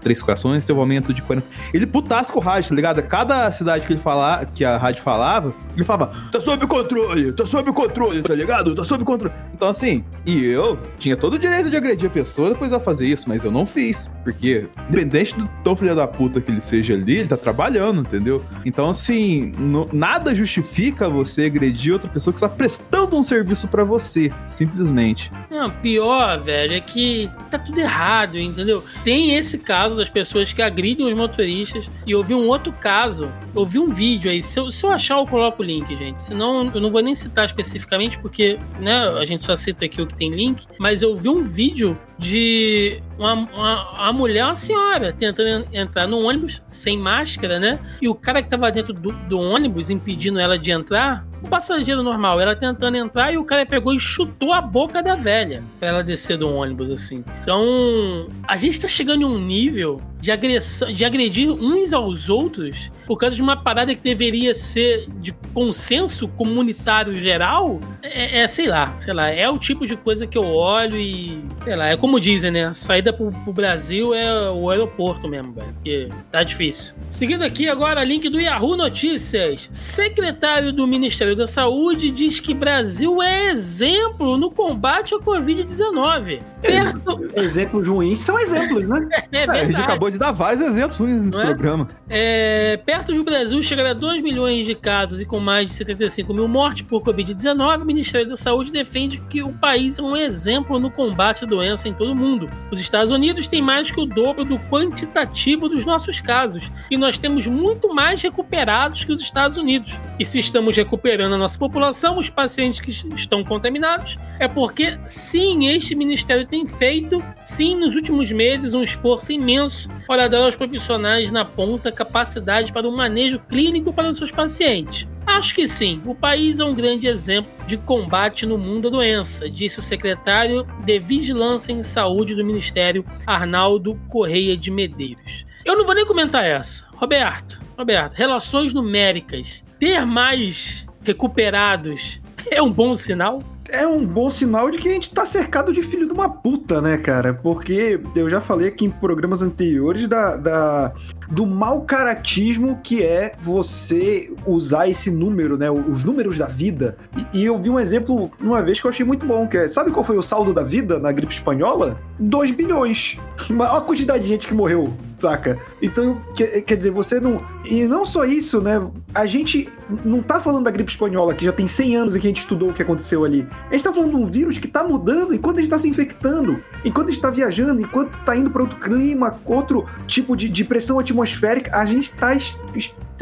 Speaker 2: Três Corações teve aumento de 40%. Ele putasse com o rádio, tá ligado? Cada cidade que ele falava, que a rádio falava, ele falava, tá sob controle, tá sob controle, tá ligado? Tá sob controle. Então, assim, e eu tinha todo o direito de agredir a pessoa depois a fazer isso, mas eu não fiz. Porque, independente do tão filho da puta que ele seja ali, ele tá trabalhando, entendeu? Então, assim, no, nada justifica você agredir outra pessoa que está prestando um serviço para você, simplesmente.
Speaker 1: Não, pior, velho, é que tá tudo errado, entendeu? Tem esse caso das pessoas que agridem os motoristas, e eu vi um outro caso, eu vi um vídeo aí, se eu, se eu achar eu coloco o link, gente, senão eu não vou nem citar especificamente, porque, né, a gente só cita aqui o que tem link, mas eu vi um vídeo de uma, uma, uma mulher, uma senhora, tentando entrar no ônibus sem máscara, né? E o cara que tava dentro do, do ônibus impedindo ela de entrar, o passageiro normal, ela tentando entrar e o cara pegou e chutou a boca da velha pra ela descer do ônibus, assim. Então, a gente tá chegando em um nível de agressão, de agredir uns aos outros por causa de uma parada que deveria ser de consenso comunitário geral, é, é, sei lá, sei lá, é o tipo de coisa que eu olho e, sei lá, é como dizem, né? A saída pro, pro Brasil é o aeroporto mesmo, velho, porque tá difícil. Seguindo aqui agora, link do Yahoo Notícias. Secretário do Ministério da Saúde diz que Brasil é exemplo no combate à Covid-19.
Speaker 3: Perto... Exemplos ruins são exemplos, né? (laughs)
Speaker 2: É, é, a gente acabou de dar vários exemplos ruins nesse é? programa.
Speaker 1: É, perto do Brasil chegará a 2 milhões de casos e com mais de 75 mil mortes por Covid-19, o Ministério da Saúde defende que o país é um exemplo no combate à doença em todo mundo. Os Estados Unidos têm mais que o dobro do quantitativo dos nossos casos e nós temos muito mais recuperados que os Estados Unidos. E se estamos recuperando a nossa população, os pacientes que estão contaminados, é porque sim, este ministério tem feito, sim, nos últimos meses, um esforço imenso para dar aos profissionais na ponta capacidade para o manejo clínico para os seus pacientes. Acho que sim, o país é um grande exemplo de combate no mundo da doença, disse o secretário de Vigilância em Saúde do Ministério, Arnaldo Correia de Medeiros. Eu não vou nem comentar essa. Roberto, Roberto, relações numéricas. Ter mais recuperados é um bom sinal?
Speaker 3: É um bom sinal de que a gente tá cercado de filho de uma puta, né, cara? Porque eu já falei aqui em programas anteriores da, da do mau caratismo que é você usar esse número, né? Os números da vida. E, e, eu vi um exemplo uma vez que eu achei muito bom, que é, sabe qual foi o saldo da vida na gripe espanhola? 2 bilhões. (laughs) Olha a quantidade de gente que morreu, saca? Então, quer, dizer, você não... E não só isso, né? A gente não tá falando da gripe espanhola, que já tem 100 anos e que a gente estudou o que aconteceu ali. A gente tá falando de um vírus que tá mudando enquanto a gente tá se infectando, enquanto a gente tá viajando, enquanto tá indo para outro clima, outro tipo de, de pressão atmosférica, a gente tá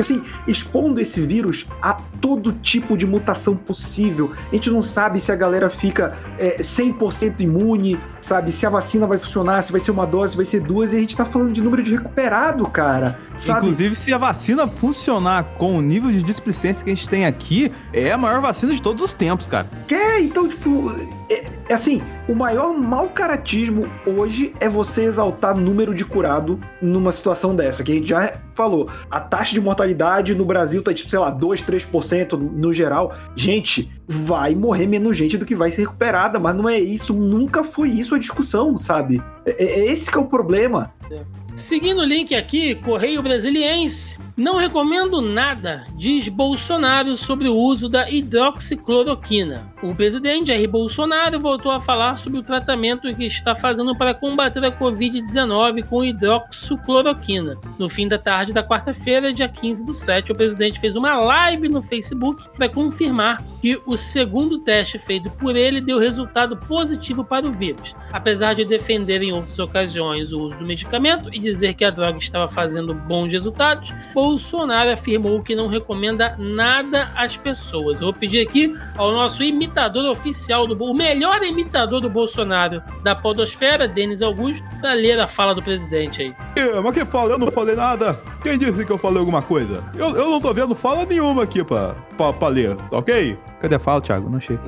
Speaker 3: assim, expondo esse vírus a todo tipo de mutação possível. A gente não sabe se a galera fica é, 100% imune, sabe? Se a vacina vai funcionar, se vai ser uma dose, se vai ser duas, e a gente tá falando de número de recuperado, cara. Sabe?
Speaker 2: Inclusive, se a vacina funcionar com o nível de displicência que a gente tem aqui, é a maior vacina de todos os tempos, cara.
Speaker 3: É, então, tipo, é, é assim, o maior mau caratismo hoje é você exaltar número de curado numa situação dessa, que a gente já falou. A taxa de mortalidade no Brasil tá tipo, sei lá, 2, 3% no geral. Gente, vai morrer menos gente do que vai ser recuperada, mas não é isso, nunca foi isso a discussão, sabe? É, é esse que é o problema.
Speaker 1: Seguindo o link aqui, Correio Brasiliense não recomendo nada, diz Bolsonaro sobre o uso da hidroxicloroquina. O presidente Jair Bolsonaro voltou a falar sobre o tratamento que está fazendo para combater a Covid-19 com hidroxicloroquina. No fim da tarde da quarta-feira, dia 15 do 7, o presidente fez uma live no Facebook para confirmar que o segundo teste feito por ele deu resultado positivo para o vírus. Apesar de defender em outras ocasiões o uso do medicamento e dizer que a droga estava fazendo bons resultados, Bolsonaro afirmou que não recomenda nada às pessoas. Eu vou pedir aqui ao nosso imitador oficial, do o melhor imitador do Bolsonaro da podosfera, Denis Augusto, para ler a fala do presidente aí.
Speaker 2: É, mas quem fala? Eu não falei nada. Quem disse que eu falei alguma coisa? Eu, eu não tô vendo fala nenhuma aqui pra, pra, pra ler, tá ok? Cadê a fala, Thiago? Não achei. (laughs)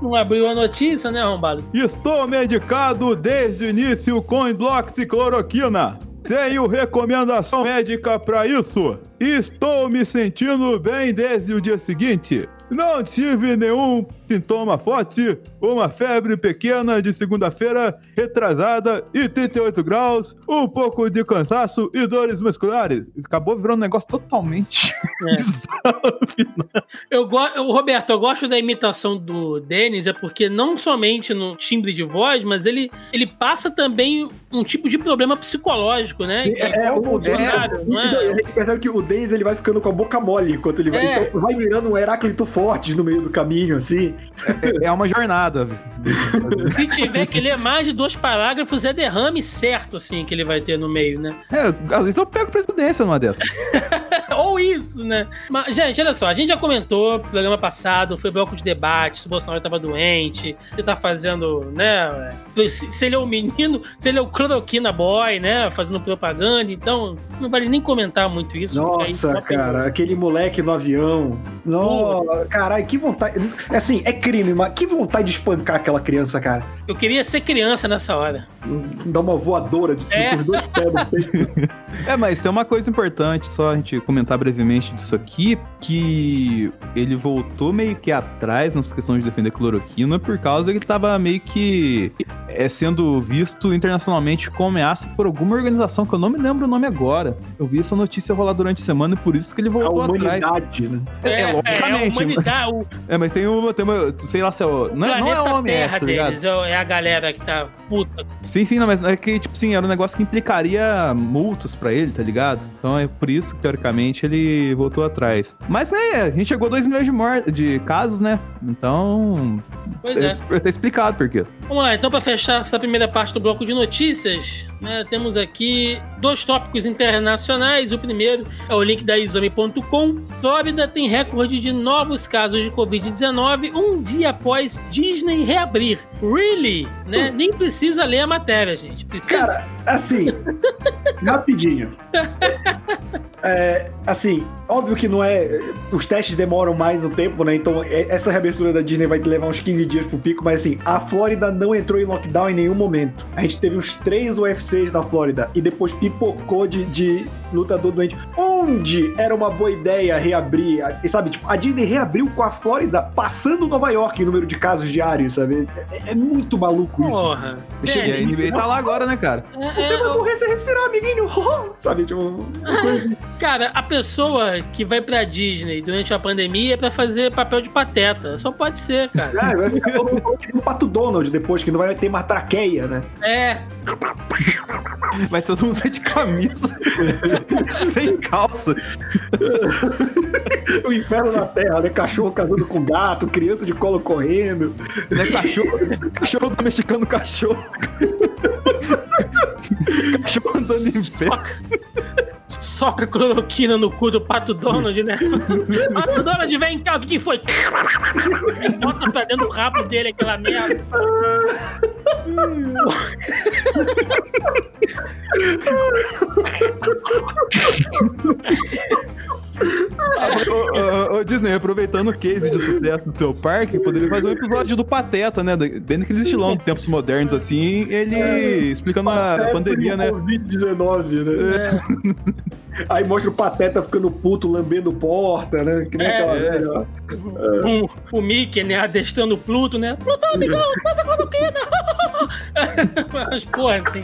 Speaker 1: Não abriu a notícia, né, arrombado?
Speaker 2: Estou medicado desde o início com hidroxicloroquina. Tenho recomendação médica para isso. Estou me sentindo bem desde o dia seguinte. Não tive nenhum sintoma forte, uma febre pequena de segunda-feira, retrasada e 38 graus, um pouco de cansaço e dores musculares. Acabou virando um negócio totalmente (laughs)
Speaker 1: É. Eu go... Roberto, eu gosto da imitação do Denis, é porque não somente no timbre de voz, mas ele, ele passa também um tipo de problema psicológico, né? Que
Speaker 3: É, o, o
Speaker 1: Bolsonaro, não
Speaker 3: E
Speaker 1: é?
Speaker 3: a gente percebe que o Denis ele vai ficando com a boca mole enquanto ele vai.
Speaker 1: É.
Speaker 3: Então vai virando um Heráclito Fortes no meio do caminho, assim.
Speaker 2: É uma jornada.
Speaker 1: Se tiver que ler mais de dois parágrafos, é derrame certo, assim, que ele vai ter no meio, né?
Speaker 2: É, às vezes eu pego presidência numa dessas. (laughs)
Speaker 1: Ou isso, né? Mas, gente, olha só, a gente já comentou no programa passado, foi bloco de debate, se o Bolsonaro tava doente, se tá fazendo, né? Se, se ele é o menino, se ele é o cloroquina boy, né? Fazendo propaganda, então não vale nem comentar muito isso.
Speaker 3: Nossa,
Speaker 1: pegou.
Speaker 3: cara, aquele moleque no avião. Nossa, caralho, que vontade. É Assim, é crime, mas que vontade de espancar aquela criança, cara.
Speaker 1: Eu queria ser criança nessa hora.
Speaker 3: Dar uma voadora de,
Speaker 1: É.
Speaker 3: com os dois pés no peito.
Speaker 2: É, mas tem uma coisa importante, só a gente comentar brevemente disso aqui, que ele voltou meio que atrás nessa questão de defender cloroquina por causa que ele tava meio que é, sendo visto internacionalmente como ameaça por alguma organização que eu não me lembro o nome agora. Eu vi essa notícia rolar durante a semana e por isso que ele
Speaker 3: A
Speaker 2: voltou atrás.
Speaker 3: humanidade, né?
Speaker 2: É, é,
Speaker 1: a
Speaker 2: logicamente.
Speaker 1: humanidade, o
Speaker 2: É, mas tem uma, tem uma, sei lá se é o, não, é, não é OMS,
Speaker 1: Terra
Speaker 2: tá ligado?
Speaker 1: deles, é é a galera que tá puta.
Speaker 2: Sim, sim, não, mas é que, tipo assim, era um negócio que implicaria multas pra ele, tá ligado? Então é por isso que, teoricamente, ele voltou atrás. Mas, né, a gente chegou a 2 milhões de, mor de casos, né? Então.
Speaker 1: Pois é.
Speaker 2: é. Tá explicado por quê.
Speaker 1: Vamos lá, então, para fechar essa primeira parte do bloco de notícias, né, temos aqui dois tópicos internacionais. O primeiro é o link da exame.com. Flórida tem recorde de novos casos de Covid-19 um dia após Disney reabrir. Really? Né? Nem precisa ler a matéria, gente. Precisa.
Speaker 3: Cara, assim, (laughs) rapidinho. É, assim, óbvio que não é. Os testes demoram mais um tempo, né? Então, é- essa reabertura da Disney vai levar uns 15 dias pro pico, mas assim, a Flórida não entrou em lockdown em nenhum momento. A gente teve uns três Na Flórida e depois pipocou de, de lutador doente. Onde era uma boa ideia reabrir? E sabe, tipo, a Disney reabriu com a Flórida passando Nova York em número de casos diários, sabe? É, é muito maluco isso.
Speaker 1: Porra.
Speaker 2: E a
Speaker 1: Velho,
Speaker 2: NBA tá lá agora, né, cara?
Speaker 1: é-
Speaker 3: Você
Speaker 1: é-
Speaker 3: vai morrer se respirar, amiguinho. (laughs) Sabe, tipo, uma coisa assim. (laughs)
Speaker 1: Cara, a pessoa que vai pra Disney durante a pandemia é pra fazer papel de pateta. Só pode ser, cara.
Speaker 3: Ah, vai ficar todo mundo no Pato Donald depois, que não vai ter mais traqueia, né?
Speaker 1: É,
Speaker 2: Vai todo mundo sair de camisa. (laughs) (laughs) sem calça.
Speaker 3: O inferno na terra, né? Cachorro casando com gato, criança de colo correndo.
Speaker 2: Né? Cachorro, cachorro domesticando cachorro. (laughs) cachorro andando em pé.
Speaker 1: Soca cloroquina no cu do Pato Donald, né? (laughs) Pato Donald, vem cá, o que que foi? Bota pra dentro do rabo dele aquela merda. (laughs)
Speaker 2: Ô, ô, ô, Disney, aproveitando o case de sucesso do seu parque, poderia fazer um episódio do Pateta, né? Bem naquele estilão de tempos modernos, assim, ele explicando a, pandemia, né?
Speaker 3: Covid-19, né? Aí mostra o Pateta ficando puto, lambendo porta, né? Que nem
Speaker 1: É,
Speaker 3: aquela
Speaker 2: é.
Speaker 3: velha lá.
Speaker 1: O, o Mickey, né, adestrando o Pluto, né? Plutão, amigão, passa a cloroquina! Mas, porra, assim.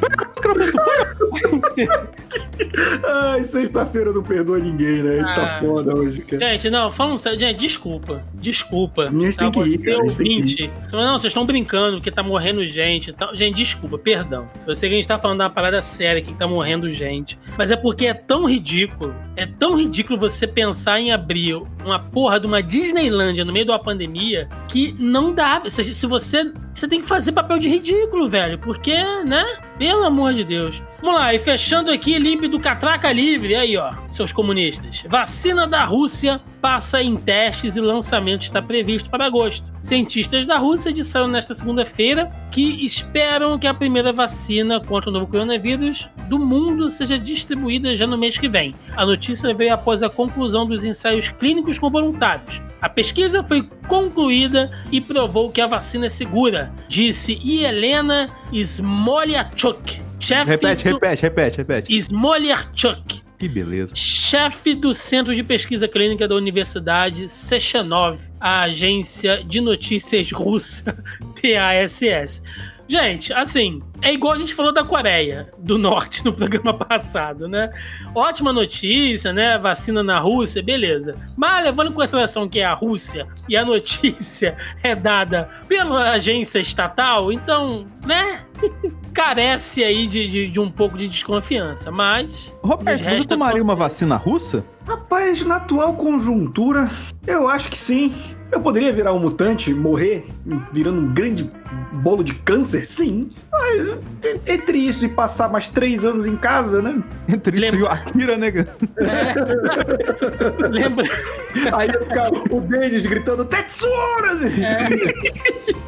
Speaker 3: Ai, sexta-feira não perdoa ninguém, né? Isso tá
Speaker 1: Ah.
Speaker 3: foda hoje, cara.
Speaker 1: Gente, não, falando sério, gente, desculpa. Desculpa.
Speaker 3: A gente tem que ir, cara, gente tem que
Speaker 1: ouvinte. Não, vocês estão brincando que tá morrendo gente. tal. Gente, desculpa, perdão. Eu sei que a gente tá falando de uma parada séria que tá morrendo gente. Mas é porque é tão ridículo. É tão ridículo você pensar em abrir uma porra de uma Disneylândia no meio de uma pandemia que não dá. Se, se você. Você tem que fazer papel de ridículo, velho. Porque, né? Pelo amor de Deus. Vamos lá, e fechando aqui, limpe do Catraca Livre. Aí, ó, seus comunistas. Vacina da Rússia passa em testes e lançamento está previsto para agosto. Cientistas da Rússia disseram nesta segunda-feira que esperam que a primeira vacina contra o novo coronavírus do mundo seja distribuída já no mês que vem. A notícia veio após a conclusão dos ensaios clínicos com voluntários. A pesquisa foi concluída e provou que a vacina é segura, disse Helena Smoliachuk, chefe
Speaker 2: Repete,
Speaker 1: do...
Speaker 2: repete, repete, repete.
Speaker 1: Smoliachuk,
Speaker 2: Que beleza.
Speaker 1: chefe do Centro de Pesquisa Clínica da Universidade Sechenov, a agência de notícias russa (laughs) TASS. Gente, assim, é igual a gente falou da Coreia do Norte no programa (laughs) passado, né? Ótima notícia, né? Vacina na Rússia, beleza. Mas levando em consideração que é a Rússia e a notícia (laughs) é dada pela agência estatal, então, né? Carece aí de, de, de um pouco de desconfiança, mas.
Speaker 2: Roberto, você tomaria uma vacina russa?
Speaker 3: Rapaz, na atual conjuntura, eu acho que sim. Eu poderia virar um mutante, morrer, virando um grande bolo de câncer? Sim. Mas entre isso e passar mais três anos em casa, né?
Speaker 2: Entre isso Lembra... e o Akira, né?
Speaker 1: É. (laughs) Lembra.
Speaker 3: Aí ia ficar o Denis gritando Tetsura!
Speaker 1: É.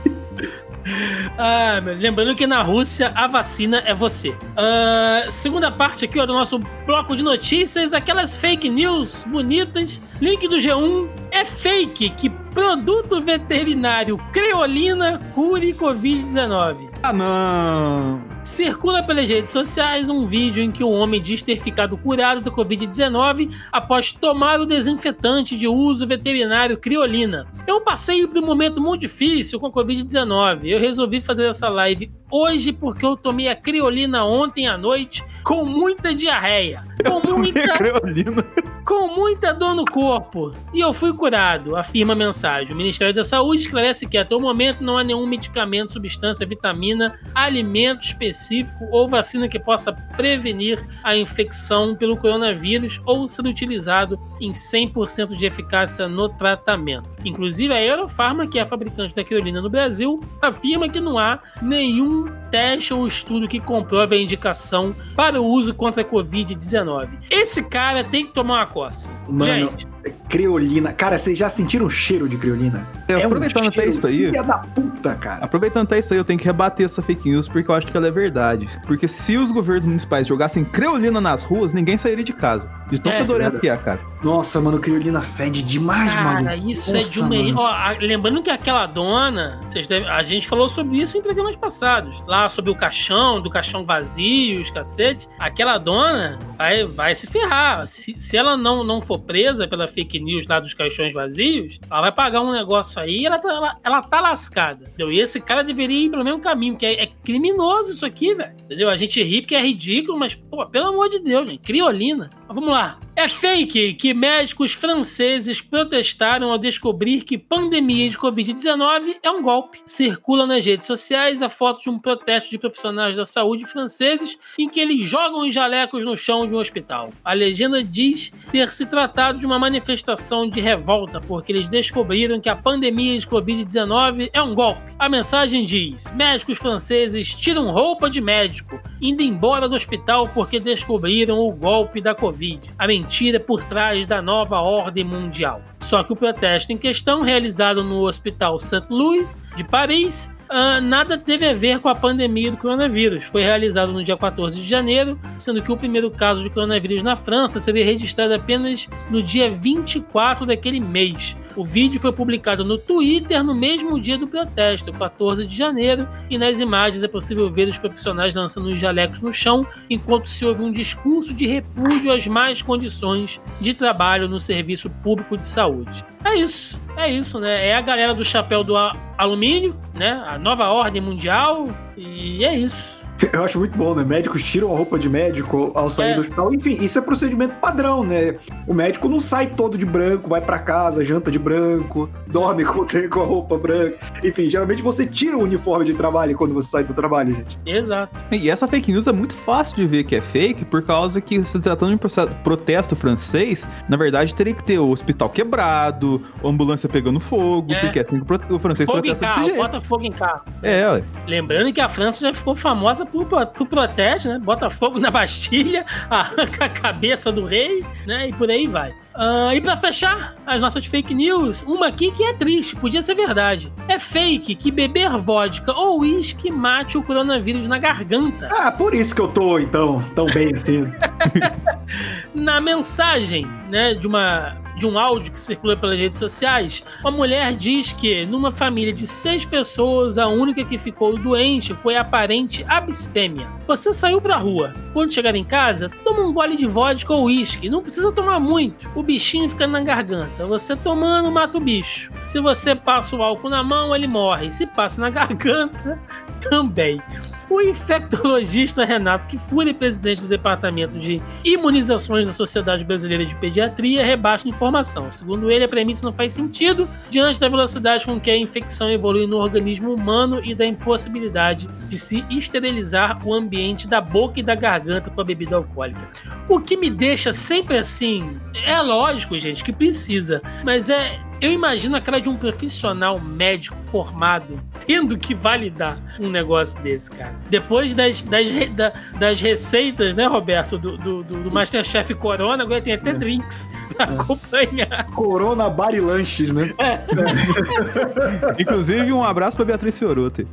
Speaker 1: Ah, lembrando que na Rússia a vacina é você. Uh, segunda parte aqui ó, do nosso bloco de notícias, aquelas fake news bonitas. Link do G1 é fake que produto veterinário creolina cure Covid-19.
Speaker 2: Ah, não!
Speaker 1: Circula pelas redes sociais um vídeo em que o um homem diz ter ficado curado da Covid-19 após tomar o desinfetante de uso veterinário criolina. Eu passei por um momento muito difícil com a Covid-19. Eu resolvi fazer essa live hoje porque eu tomei a criolina ontem à noite com muita diarreia. Com muita. com muita dor no corpo. E eu fui curado, afirma a mensagem. O Ministério da Saúde esclarece que até o momento não há nenhum medicamento, substância, vitamina, alimento específico ou vacina que possa prevenir a infecção pelo coronavírus ou ser utilizado em 100% de eficácia no tratamento. Inclusive, a Eurofarma, que é a fabricante da criolina no Brasil, afirma que não há nenhum teste ou estudo que comprove a indicação para o uso contra a Covid-19. Esse cara tem que tomar uma coça.
Speaker 3: Mano, Gente, Criolina. Cara, vocês já sentiram o cheiro de criolina?
Speaker 2: É, é aproveitando um até isso aí.
Speaker 3: Filha da puta, cara.
Speaker 2: Aproveitando até isso aí, eu tenho que rebater essa fake news porque eu acho que ela é verdade. Porque se os governos municipais jogassem criolina nas ruas, ninguém sairia de casa. De tão é, fedorento que é, cara.
Speaker 3: Nossa, mano, criolina fede demais,
Speaker 1: cara,
Speaker 3: mano.
Speaker 1: isso
Speaker 3: Nossa,
Speaker 1: é de uma. Ó, lembrando que aquela dona, vocês devem... a gente falou sobre isso em programas passados. Lá sobre o caixão, do caixão vazio, os cacete. Aquela dona vai, vai se ferrar. Se, se ela não, não for presa pela fake news lá dos caixões vazios, ela vai pagar um negócio aí e ela, tá, ela, ela tá lascada. Entendeu? E esse cara deveria ir pelo mesmo caminho, porque é, é criminoso isso aqui, velho. Entendeu? A gente ri porque é ridículo, mas, pô, pelo amor de Deus, gente. Criolina. Vamos lá. É fake que médicos franceses protestaram ao descobrir que pandemia de Covid-19 é um golpe. Circula nas redes sociais a foto de um protesto de profissionais da saúde franceses em que eles jogam os jalecos no chão de um hospital. A legenda diz ter se tratado de uma manifestação de revolta porque eles descobriram que a pandemia de Covid-19 é um golpe. A mensagem diz: médicos franceses tiram roupa de médico, indo embora do hospital porque descobriram o golpe da Covid. A mentira por trás da nova ordem mundial. Só que o protesto em questão, realizado no Hospital Saint-Louis de Paris, Uh, nada teve a ver com a pandemia do coronavírus. Foi realizado no dia 14 de janeiro, sendo que o primeiro caso de coronavírus na França seria registrado apenas no dia 24 daquele mês. O vídeo foi publicado no Twitter no mesmo dia do protesto, 14 de janeiro, e nas imagens é possível ver os profissionais lançando os jalecos no chão enquanto se ouve um discurso de repúdio às más condições de trabalho no serviço público de saúde. É isso, é isso, né? É a galera do chapéu do alumínio, né? A nova ordem mundial, e é isso.
Speaker 3: Eu acho muito bom, né? Médicos tiram a roupa de médico ao sair é. do hospital. Enfim, isso é procedimento padrão, né? O médico não sai todo de branco, vai para casa, janta de branco, dorme (laughs) com, com a roupa branca. Enfim, geralmente você tira o uniforme de trabalho quando você sai do trabalho, gente.
Speaker 1: Exato.
Speaker 2: E essa fake news é muito fácil de ver que é fake, por causa que se tratando de um protesto francês, na verdade teria que ter o hospital quebrado, a ambulância pegando fogo, é. porque é assim que o francês
Speaker 1: fogo
Speaker 2: protesta.
Speaker 1: Em carro, bota fogo em carro.
Speaker 2: É, ué.
Speaker 1: Lembrando que a França já ficou famosa por, por protege, né? Bota fogo na Bastilha, (laughs) arranca a cabeça do rei, né? E por aí vai. Uh, e para fechar as nossas fake news, uma aqui que é triste, podia ser verdade. É fake que beber vodka ou uísque mate o coronavírus na garganta.
Speaker 3: Ah, por isso que eu tô, então, tão bem assim. (laughs)
Speaker 1: na mensagem, né, de uma de um áudio que circula pelas redes sociais, uma mulher diz que numa família de seis pessoas, a única que ficou doente foi a aparente abstêmia. Você saiu pra rua. Quando chegar em casa, toma um gole de vodka ou uísque. Não precisa tomar muito. O bichinho fica na garganta. Você tomando, mata o bicho. Se você passa o álcool na mão, ele morre. Se passa na (laughs) garganta, também. O infectologista Renato Kifuri, presidente do Departamento de Imunizações da Sociedade Brasileira de Pediatria, rebaixa a informação. Segundo ele, a premissa não faz sentido diante da velocidade com que a infecção evolui no organismo humano e da impossibilidade de se esterilizar o ambiente da boca e da garganta com a bebida alcoólica. O que me deixa sempre assim, é lógico, gente, que precisa, mas é eu imagino a cara de um profissional médico formado tendo que validar um negócio desse, cara. Depois das, das, das receitas, né, Roberto, do, do, do Masterchef Corona, agora tem até é. drinks (laughs) pra é. acompanhar.
Speaker 3: Corona Bar e Lanches, né? É. (laughs)
Speaker 2: Inclusive, um abraço pra Beatriz Fioroto.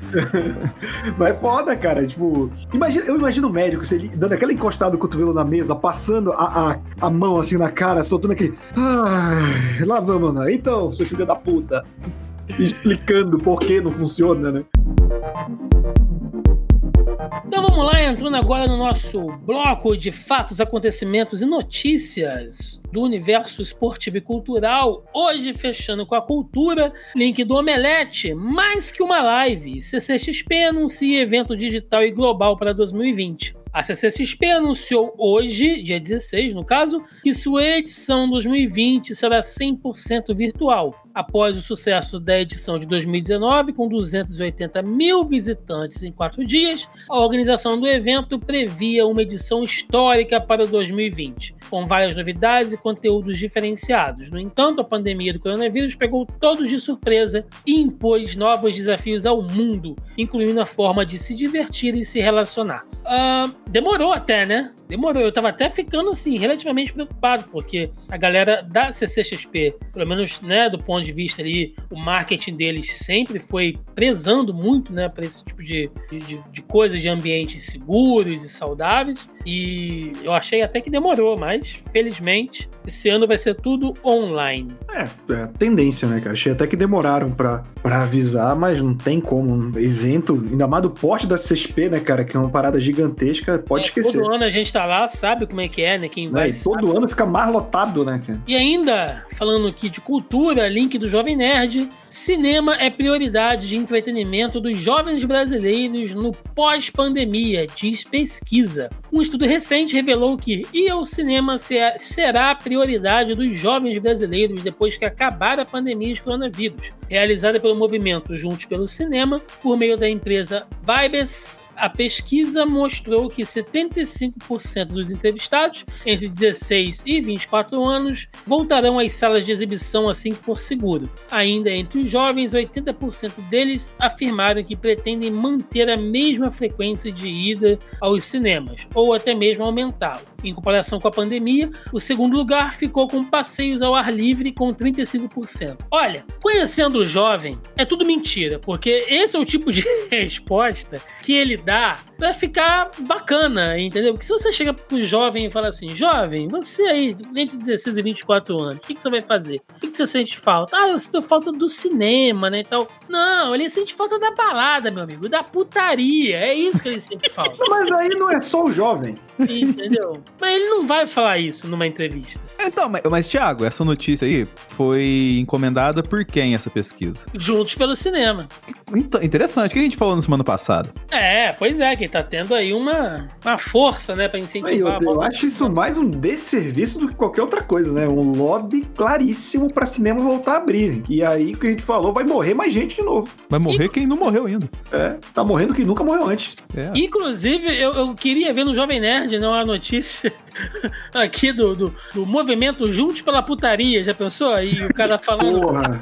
Speaker 2: (laughs)
Speaker 3: Mas é foda, cara. Tipo, imagina, eu imagino o médico se ele, dando aquela encostada do cotovelo na mesa, passando a, a, a mão assim na cara, soltando aquele. Ai, lá vamos, né? Então, seu filho da puta. Explicando por que não funciona, né?
Speaker 1: Então vamos lá, entrando agora no nosso bloco de fatos, acontecimentos e notícias do universo esportivo e cultural. Hoje fechando com a cultura, link do Omelete, mais que uma live. CCXP anuncia evento digital e global para 2020. A CCXP anunciou hoje, dia 16 no caso, que sua edição 2020 será 100% virtual após o sucesso da edição de 2019, com 280 mil visitantes em quatro dias, a organização do evento previa uma edição histórica para 2020, com várias novidades e conteúdos diferenciados. No entanto, a pandemia do coronavírus pegou todos de surpresa e impôs novos desafios ao mundo, incluindo a forma de se divertir e se relacionar. Uh, demorou até, né? Demorou. Eu tava até ficando assim, relativamente preocupado, porque a galera da CCXP, pelo menos né, do ponto de vista ali, o marketing deles sempre foi prezando muito, né, para esse tipo de, de, de coisas de ambientes seguros e saudáveis. E eu achei até que demorou, mas felizmente esse ano vai ser tudo online.
Speaker 3: É, é tendência, né, cara? Achei até que demoraram para avisar, mas não tem como. Um evento, ainda mais do porte da CSP, né, cara, que é uma parada gigantesca, pode é, esquecer.
Speaker 1: Todo ano a gente tá lá, sabe como é que é, né? Quem vai. É,
Speaker 3: todo ano fica mais lotado, né, cara?
Speaker 1: E ainda, falando aqui de cultura, link do Jovem Nerd, cinema é prioridade de entretenimento dos jovens brasileiros no pós-pandemia, diz pesquisa. Um estudo recente revelou que ir ao cinema será a prioridade dos jovens brasileiros depois que acabar a pandemia de coronavírus, realizada pelo movimento Juntos pelo Cinema, por meio da empresa Vibes a pesquisa mostrou que 75% dos entrevistados entre 16 e 24 anos voltarão às salas de exibição assim que for seguro. Ainda entre os jovens, 80% deles afirmaram que pretendem manter a mesma frequência de ida aos cinemas, ou até mesmo aumentá-lo. Em comparação com a pandemia, o segundo lugar ficou com passeios ao ar livre com 35%. Olha, conhecendo o jovem, é tudo mentira, porque esse é o tipo de (laughs) resposta que ele dá pra ficar bacana, entendeu? Porque se você chega pro jovem e fala assim, jovem, você aí, entre 16 e 24 anos, o que, que você vai fazer? O que, que você sente falta? Ah, eu sinto falta do cinema, né, então Não, ele sente falta da balada, meu amigo, da putaria, é isso que ele sente falta. (laughs)
Speaker 3: Mas aí não é só o jovem.
Speaker 1: Entendeu? Mas ele não vai falar isso numa entrevista.
Speaker 2: Então, mas, mas Thiago, essa notícia aí foi encomendada por quem essa pesquisa?
Speaker 1: Juntos pelo cinema.
Speaker 2: Então, interessante. O que a gente falou na semana passada?
Speaker 1: É, pois é, que tá tendo aí uma, uma força, né, pra incentivar.
Speaker 3: Eu, eu acho isso mais um desserviço do que qualquer outra coisa, né? Um lobby claríssimo pra cinema voltar a abrir. E aí, o que a gente falou, vai morrer mais gente de novo.
Speaker 2: Vai morrer e... quem não morreu ainda.
Speaker 3: É, tá morrendo quem nunca morreu antes.
Speaker 1: É. Inclusive, eu, eu queria ver no Jovem Nerd, não a notícia (laughs) aqui do, do, do movimento Juntos pela Putaria, já pensou? Aí o cara falando. Porra.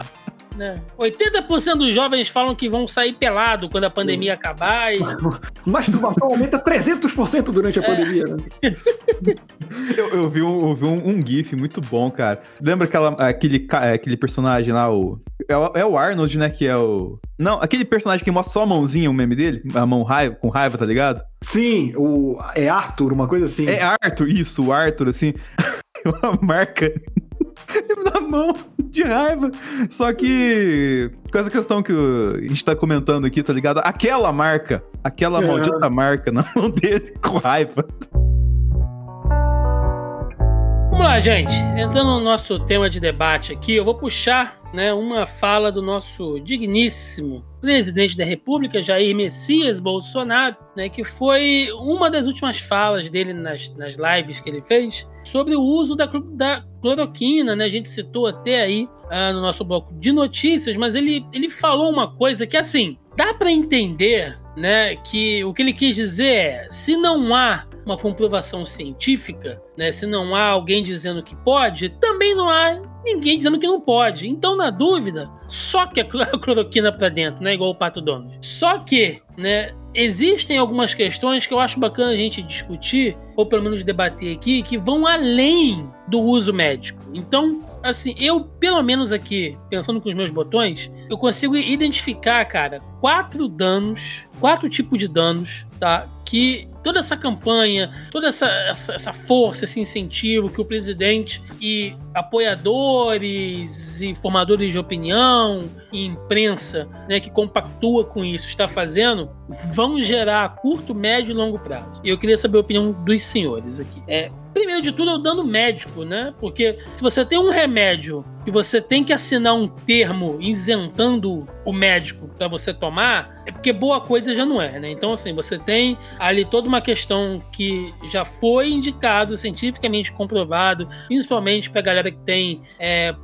Speaker 1: Né? 80% dos jovens falam que vão sair pelado quando a pandemia acabar. E... (laughs)
Speaker 3: Masturbação aumenta 300% durante a é. pandemia. Né? (laughs)
Speaker 2: eu, eu, vi, um, eu vi um, um, GIF muito bom, cara. Lembra aquela, aquele, aquele personagem lá, o. É, é, o Arnold, né? Que é o. Não, aquele personagem que mostra só a mãozinha, o meme dele, a mão raiva, com raiva, tá ligado?
Speaker 3: Sim, o. É Arthur, uma coisa assim.
Speaker 2: É Arthur, isso, o Arthur, assim. (laughs) uma marca. (laughs) mão de raiva. Só que com essa questão que a gente tá comentando aqui, tá ligado? Aquela marca, aquela é. maldita marca (laughs) na mão dele com raiva.
Speaker 1: Vamos lá, gente. Entrando no nosso tema de debate aqui, eu vou puxar né, uma fala do nosso digníssimo presidente da República, Jair Messias Bolsonaro, né, que foi uma das últimas falas dele nas, nas lives que ele fez sobre o uso da, da cloroquina. Né? A gente citou até aí ah, no nosso bloco de notícias, mas ele, ele falou uma coisa que, assim, dá para entender né, que o que ele quis dizer é: se não há uma comprovação científica, né, se não há alguém dizendo que pode, também não há ninguém dizendo que não pode. Então, na dúvida, só que a cloroquina para dentro, né, igual o Pato Donald. Só que, né, existem algumas questões que eu acho bacana a gente discutir, ou pelo menos debater aqui, que vão além do uso médico. Então, assim, eu, pelo menos aqui, pensando com os meus botões, eu consigo identificar, cara, quatro danos, quatro tipos de danos, tá? Que toda essa campanha, toda essa, essa, essa, força, esse incentivo que o presidente e apoiadores e formadores de opinião e imprensa né, que compactua com isso está fazendo, vão gerar a curto, médio e longo prazo. E eu queria saber a opinião dos senhores aqui. É, Primeiro de tudo é o dano médico, né? Porque se você tem um remédio e você tem que assinar um termo isentando o médico para você tomar, é porque boa coisa já não é, né? Então, assim, você tem ali toda uma questão que já foi indicado, cientificamente comprovado, principalmente para galera que tem é,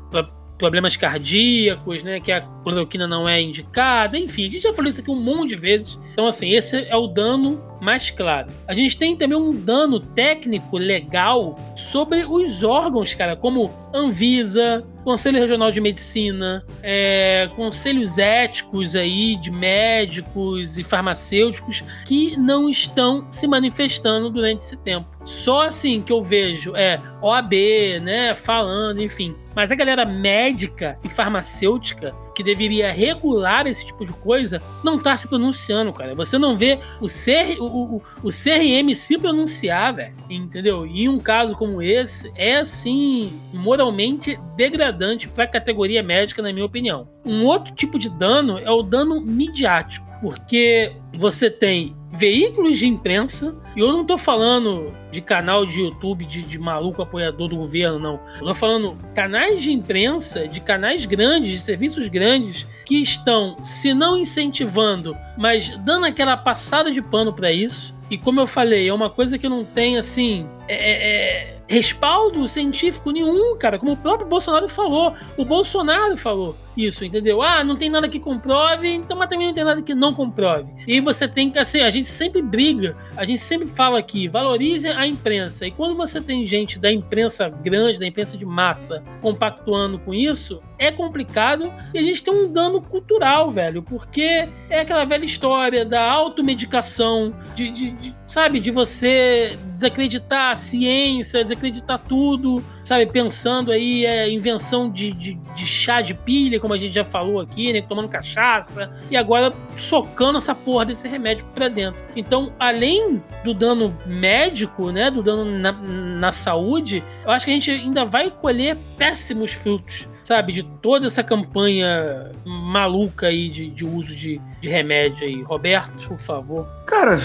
Speaker 1: problemas cardíacos, né? Que a cloroquina não é indicada, enfim, a gente já falou isso aqui um monte de vezes. Então, assim, esse é o dano mais claro. A gente tem também um dano técnico legal sobre os órgãos, cara, como Anvisa, Conselho Regional de Medicina, é, conselhos éticos aí de médicos e farmacêuticos que não estão se manifestando durante esse tempo. Só assim que eu vejo é OAB, né, falando, enfim. Mas a galera médica e farmacêutica que deveria regular esse tipo de coisa não está se pronunciando, cara. Você não vê o, CR, o, o, o CRM se pronunciar, velho. Entendeu? E um caso como esse é, assim, moralmente degradante para a categoria médica, na minha opinião. Um outro tipo de dano é o dano midiático, porque você tem veículos de imprensa, e eu não tô falando de canal de YouTube de, de, maluco apoiador do governo, não. Eu tô falando canais de imprensa, de canais grandes, de serviços grandes, que estão, se não incentivando, mas dando aquela passada de pano para isso. E como eu falei, é uma coisa que não tem assim. é, é, é respaldo científico nenhum, cara. Como o próprio Bolsonaro falou. O Bolsonaro falou isso, entendeu? Ah, não tem nada que comprove, então mas também não tem nada que não comprove. E você tem que, assim, a gente sempre briga, a gente sempre fala aqui, valorize a imprensa. E quando você tem gente da imprensa grande, da imprensa de massa, compactuando com isso, é complicado e a gente tem um dano cultural, velho, porque é aquela velha história da automedicação, de, de, de sabe, de você desacreditar a ciência, desacreditar tudo, sabe, pensando aí é invenção de, de, de, chá de pilha, como a gente já falou aqui, né, tomando cachaça, e agora socando essa porra desse remédio pra dentro. Então, além do dano médico, né, do dano na, na saúde, eu acho que a gente ainda vai colher péssimos frutos sabe, de toda essa campanha maluca aí de, de uso de, de remédio aí. Roberto, por favor.
Speaker 3: Cara,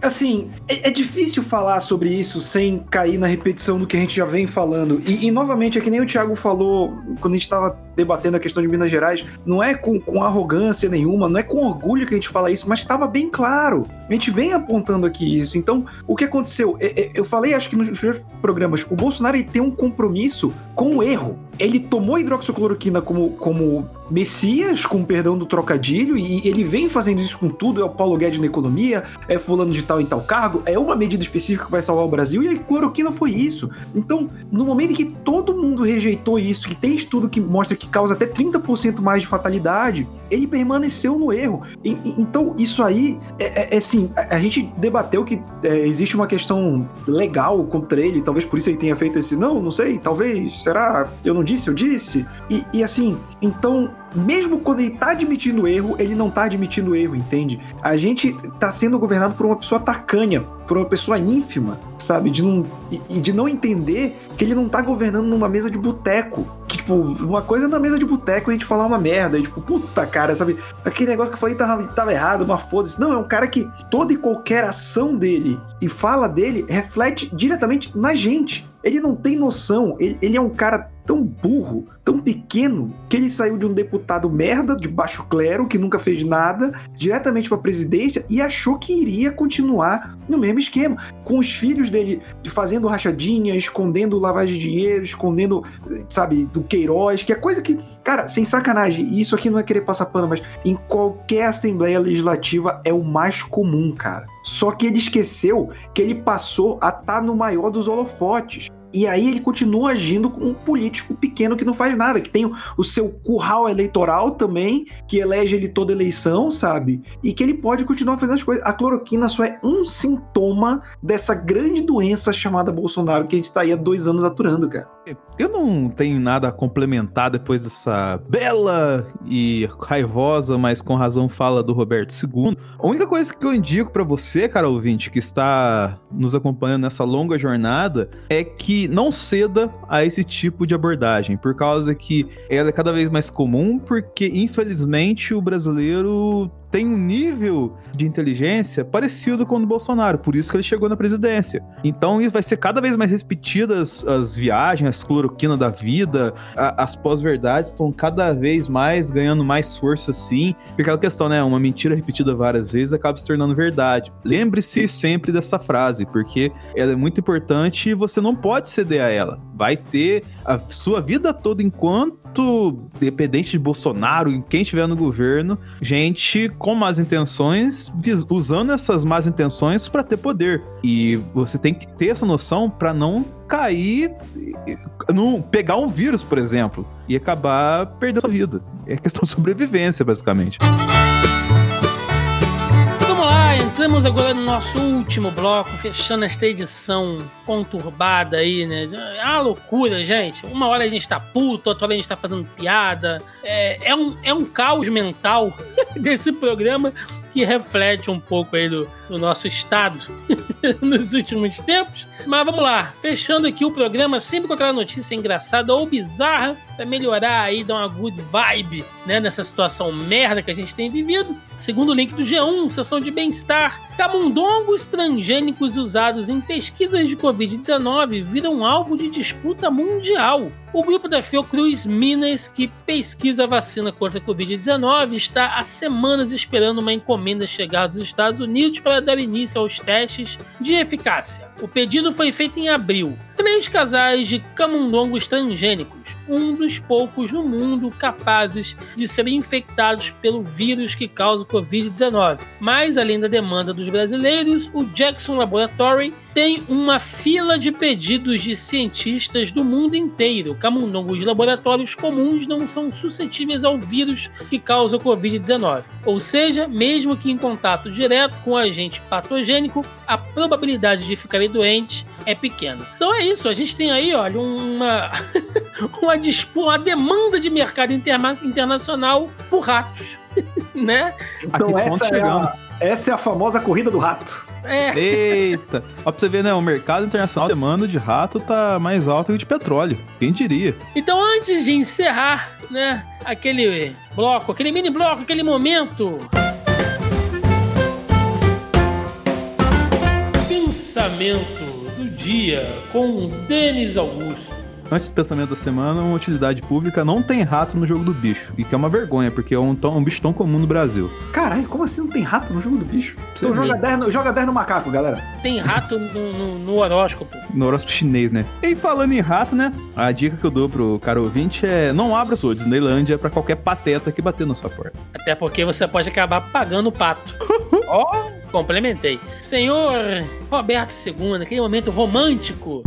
Speaker 3: Assim, é, é, difícil falar sobre isso sem cair na repetição do que a gente já vem falando. E, e novamente, é que nem o Thiago falou quando a gente estava debatendo a questão de Minas Gerais. Não é com, com arrogância nenhuma, não é com orgulho que a gente fala isso, mas estava bem claro. A gente vem apontando aqui isso. Então, o que aconteceu? É, é, eu falei, acho que nos primeiros programas, o Bolsonaro tem um compromisso com o erro. Ele tomou hidroxicloroquina como, como Messias, com perdão do trocadilho, e ele vem fazendo isso com tudo. É o Paulo Guedes na economia, é fulano de tal em tal cargo, é uma medida específica que vai salvar o Brasil, e a cloroquina foi isso. Então, no momento em que todo mundo rejeitou isso, que tem estudo que mostra que causa até 30% mais de fatalidade, ele permaneceu no erro. E, e, então, isso aí é, é, é assim: a, a, gente debateu que é, existe uma questão legal contra ele, talvez por isso ele tenha feito esse. Não, não sei, talvez, será? Eu não disse, eu disse. E, e assim, então mesmo quando ele tá admitindo erro, ele não tá admitindo erro, entende? A gente tá sendo governado por uma pessoa tacanha, por uma pessoa ínfima, sabe? De não, e, e de não entender que ele não tá governando numa mesa de boteco. Que, tipo, uma coisa é na mesa de boteco a gente falar uma merda, e, tipo, puta cara, sabe? Aquele negócio que eu falei tava, tava errado, uma foda-se. Não, é um cara que toda e qualquer ação dele e fala dele reflete diretamente na gente. Ele não tem noção, ele, ele é um cara tão burro, tão pequeno, que ele saiu de um deputado merda, de baixo clero, que nunca fez nada, diretamente para a presidência e achou que iria continuar no mesmo esquema, com os filhos dele fazendo rachadinha, escondendo lavagem de dinheiro, escondendo, sabe, do Queiroz, que é coisa que, cara, sem sacanagem, isso aqui não é querer passar pano, mas em qualquer assembleia legislativa é o mais comum, cara. Só que ele esqueceu que ele passou a estar tá no maior dos holofotes. E aí ele continua agindo como um político pequeno que não faz nada, que tem o, seu curral eleitoral também, que elege ele toda eleição, sabe? E que ele pode continuar fazendo as coisas. A cloroquina só é um sintoma dessa grande doença chamada Bolsonaro que a gente tá aí há dois anos aturando, cara.
Speaker 2: Eu não tenho nada a complementar depois dessa bela e raivosa, mas com razão fala do Roberto II. A única coisa que eu indico para você, cara ouvinte, que está nos acompanhando nessa longa jornada, é que não ceda a esse tipo de abordagem, por causa que ela é cada vez mais comum, porque infelizmente o brasileiro tem um nível de inteligência parecido com o do Bolsonaro, por isso que ele chegou na presidência. Então isso vai ser cada vez mais repetidas as viagens, as cloroquina da vida, a, as pós-verdades estão cada vez mais ganhando mais força assim. Porque aquela questão, né, uma mentira repetida várias vezes acaba se tornando verdade. Lembre-se sempre dessa frase, porque ela é muito importante e você não pode ceder a ela. Vai ter a sua vida toda enquanto dependente de Bolsonaro, em quem estiver no governo, gente com más intenções, usando essas más intenções para ter poder. E você tem que ter essa noção para não cair, não pegar um vírus, por exemplo, e acabar perdendo a vida. É questão de sobrevivência, basicamente.
Speaker 1: Entramos agora no nosso último bloco, fechando esta edição conturbada aí, né? É uma loucura, gente. Uma hora a gente tá puto, outra hora a gente tá fazendo piada. É, é, um, é um caos mental (laughs) desse programa que reflete um pouco aí do, do nosso estado (laughs) nos últimos tempos. Mas vamos lá, fechando aqui o programa, sempre com aquela notícia engraçada ou bizarra, para melhorar aí, dar uma good vibe, né, nessa situação merda que a gente tem vivido. Segundo o link do G1, sessão de bem-estar, camundongos transgênicos usados em pesquisas de Covid-19 viram alvo de disputa mundial. O grupo da Fiocruz Minas, que pesquisa a vacina contra a Covid-19, está há semanas esperando uma encomenda chegar dos Estados Unidos para dar início aos testes de eficácia. O pedido foi feito em abril. Três casais de camundongos transgênicos, um dos poucos no mundo capazes de serem infectados pelo vírus que causa o Covid-19. Mas, além da demanda dos brasileiros, o Jackson Laboratory tem uma fila de pedidos de cientistas do mundo inteiro. Camundongos de laboratórios comuns não são suscetíveis ao vírus que causa o Covid-19. Ou seja, mesmo que em contato direto com o agente patogênico, a probabilidade de ficarem doentes é pequena. Então é isso, a gente tem aí, olha, uma, (laughs) uma, disputa, uma demanda de mercado interna internacional por ratos. (laughs) né?
Speaker 3: Então essa é, a, essa é a famosa corrida do rato.
Speaker 2: É. Eita! Ó, pra você ver, né? O mercado internacional de demanda de rato tá mais alto que de petróleo. Quem diria?
Speaker 1: Então, antes de encerrar, né? Aquele bloco, aquele mini bloco, aquele momento. Pensamento do dia com Denis Augusto.
Speaker 2: Antes do pensamento da semana, uma utilidade pública não tem rato no jogo do bicho. E que é uma vergonha, porque é um, um bicho tão comum no Brasil.
Speaker 3: Caralho, como assim não tem rato no jogo do bicho? Então joga 10, no, joga 10 no macaco, galera.
Speaker 1: Tem rato no, no, no, horóscopo.
Speaker 2: No horóscopo chinês, né? E falando em rato, né? A dica que eu dou pro cara ouvinte é não abra sua Disneylândia pra qualquer pateta que bater na sua porta.
Speaker 1: Até porque você pode acabar pagando o pato. (laughs) Ó, oh, complementei. Senhor Roberto II, aquele momento romântico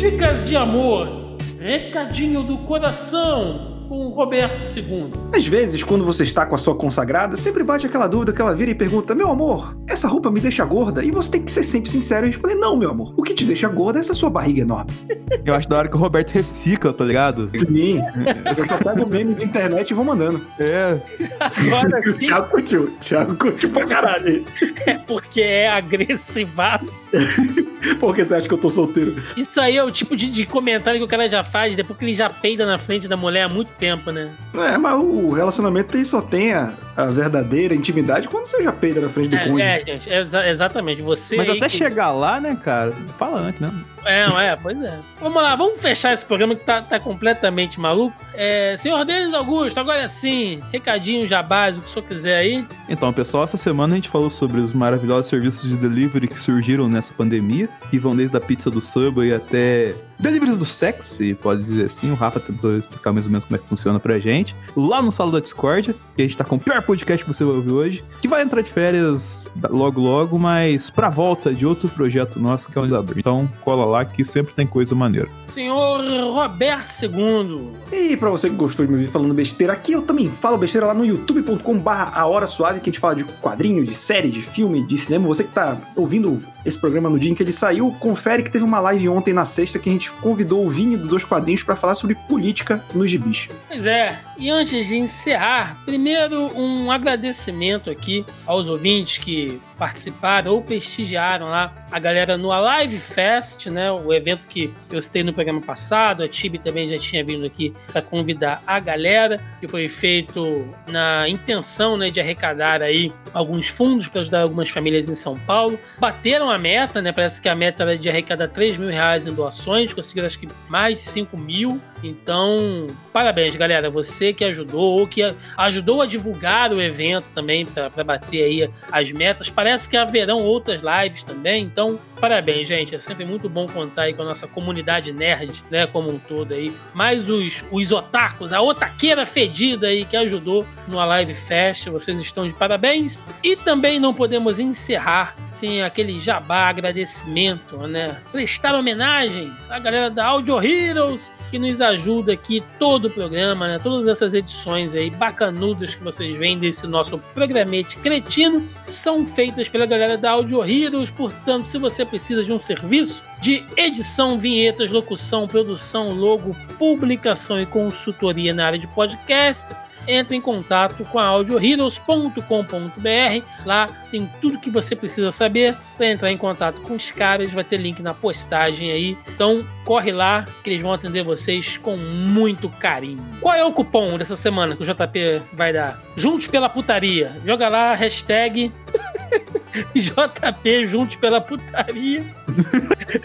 Speaker 1: Dicas de amor, recadinho do coração. com o Roberto II.
Speaker 3: Às vezes, quando você está com a sua consagrada, sempre bate aquela dúvida que ela vira e pergunta: Meu amor, essa roupa me deixa gorda? E você tem que ser sempre sincero e responder: Não, meu amor. O que te deixa gorda é essa sua barriga enorme. (laughs)
Speaker 2: Eu acho da hora que o Roberto recicla, tá ligado?
Speaker 3: Sim. Eu só pego meme da internet e vou mandando.
Speaker 2: É.
Speaker 1: Agora (laughs)
Speaker 3: O Thiago curtiu. O Thiago curtiu pra caralho.
Speaker 1: é porque é agressivaço. (laughs)
Speaker 3: Por que você acha que eu tô solteiro?
Speaker 1: Isso aí é o tipo de, de comentário que o cara já faz depois que ele já peida na frente da mulher há muito tempo, né?
Speaker 3: É, mas o relacionamento ele só tem a, a verdadeira intimidade quando você já peida na frente do
Speaker 1: É,
Speaker 3: cônjuge.
Speaker 1: é, gente, é exa- exatamente. Você.
Speaker 2: Mas até
Speaker 1: que-
Speaker 2: chegar lá, né, cara? Fala antes, né?
Speaker 1: É, é, pois é. Vamos lá, vamos fechar esse programa que tá, tá completamente maluco. É, senhor Denis Augusto, agora sim, recadinho já básico, se o senhor quiser aí.
Speaker 2: Então, pessoal, essa semana a gente falou sobre os maravilhosos serviços de delivery que surgiram nessa pandemia, que vão desde a pizza do Subway até deliveries do sexo, e pode dizer assim, o Rafa tentou explicar mais ou menos como é que funciona pra gente, lá no Sala da Discord, que a gente tá com o pior podcast que você vai ouvir hoje, que vai entrar de férias logo logo, mas pra volta de outro projeto nosso, que é o Lidador. Então, cola lá que sempre tem coisa maneira.
Speaker 1: Senhor Roberto II.
Speaker 3: E pra você que gostou de me ouvir falando besteira aqui, eu também falo besteira lá no youtube.com.br A Hora Suave, que a gente fala de quadrinho, de série, de filme, de cinema. Você que tá ouvindo esse programa no dia em que ele saiu, confere que teve uma live ontem na sexta que a gente convidou o Vini dos Dois Quadrinhos pra falar sobre política nos gibis.
Speaker 1: Pois é, e antes de encerrar, primeiro um agradecimento aqui aos ouvintes que participaram ou prestigiaram lá a galera no Alive Fest, né? O evento que eu citei no programa passado. A Tibi também já tinha vindo aqui para convidar a galera, que foi feito na intenção né, de arrecadar aí alguns fundos para ajudar algumas famílias em São Paulo. Bateram a meta, né? Parece que a meta era de arrecadar 3 mil reais em doações, conseguiram acho que mais de 5 mil. Então, parabéns, galera. Você que ajudou ou que ajudou a divulgar o evento também para bater aí as metas. Parece que haverão outras lives também. Então, parabéns, gente. É sempre muito bom contar aí com a nossa comunidade nerd, né, como um todo aí. Mais os, os otakus, a otaqueira fedida aí que ajudou no Live Fest. Vocês estão de parabéns. E também não podemos encerrar sem aquele jabá agradecimento, né? Prestar homenagens à galera da Audio Heroes que nos ajuda aqui todo o programa, né? Todas essas edições aí bacanudas que vocês veem desse nosso programete cretino são feitas pela galera da Audio Heroes. Portanto, se você precisa de um serviço de edição, vinhetas, locução, produção, logo, publicação e consultoria na área de podcasts, entre em contato com a audioheroes.com.br. Lá tem tudo que você precisa saber para entrar em contato com os caras. Vai ter link na postagem aí. Então corre lá que eles vão atender vocês com muito carinho. Qual é o cupom dessa semana que o JP vai dar? Juntos pela putaria. Joga lá, hashtag (laughs) JP Juntos pela Putaria.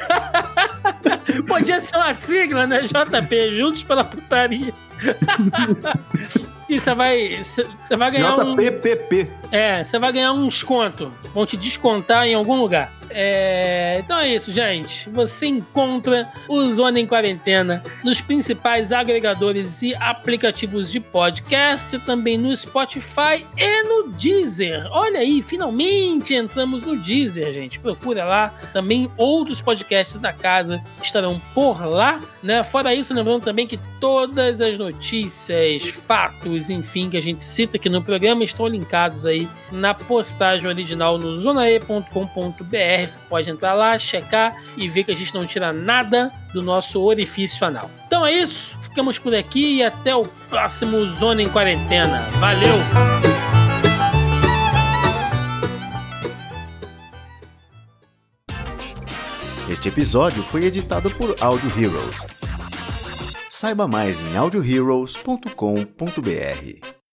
Speaker 1: (laughs) Podia ser uma sigla, né? JP Juntos pela Putaria. (laughs) E você vai, você vai ganhar um.
Speaker 2: JPPP.
Speaker 1: É, você vai ganhar um desconto. Vão te descontar em algum lugar. É, então é isso, gente. Você encontra o Zona em Quarentena nos principais agregadores e aplicativos de podcast, também no Spotify e no Deezer. Olha aí, finalmente entramos no Deezer, gente. Procura lá. Também outros podcasts da casa estarão por lá, né? Fora isso, lembrando também que todas as notícias, fatos, enfim, que a gente cita aqui no programa estão linkados aí na postagem original no zonae.com.br. Você pode entrar lá, checar e ver que a gente não tira nada do nosso orifício anal. Então é isso, ficamos por aqui e até o próximo Zona em Quarentena. Valeu!
Speaker 4: Este episódio foi editado por Audio Heroes. Saiba mais em audioheroes.com.br.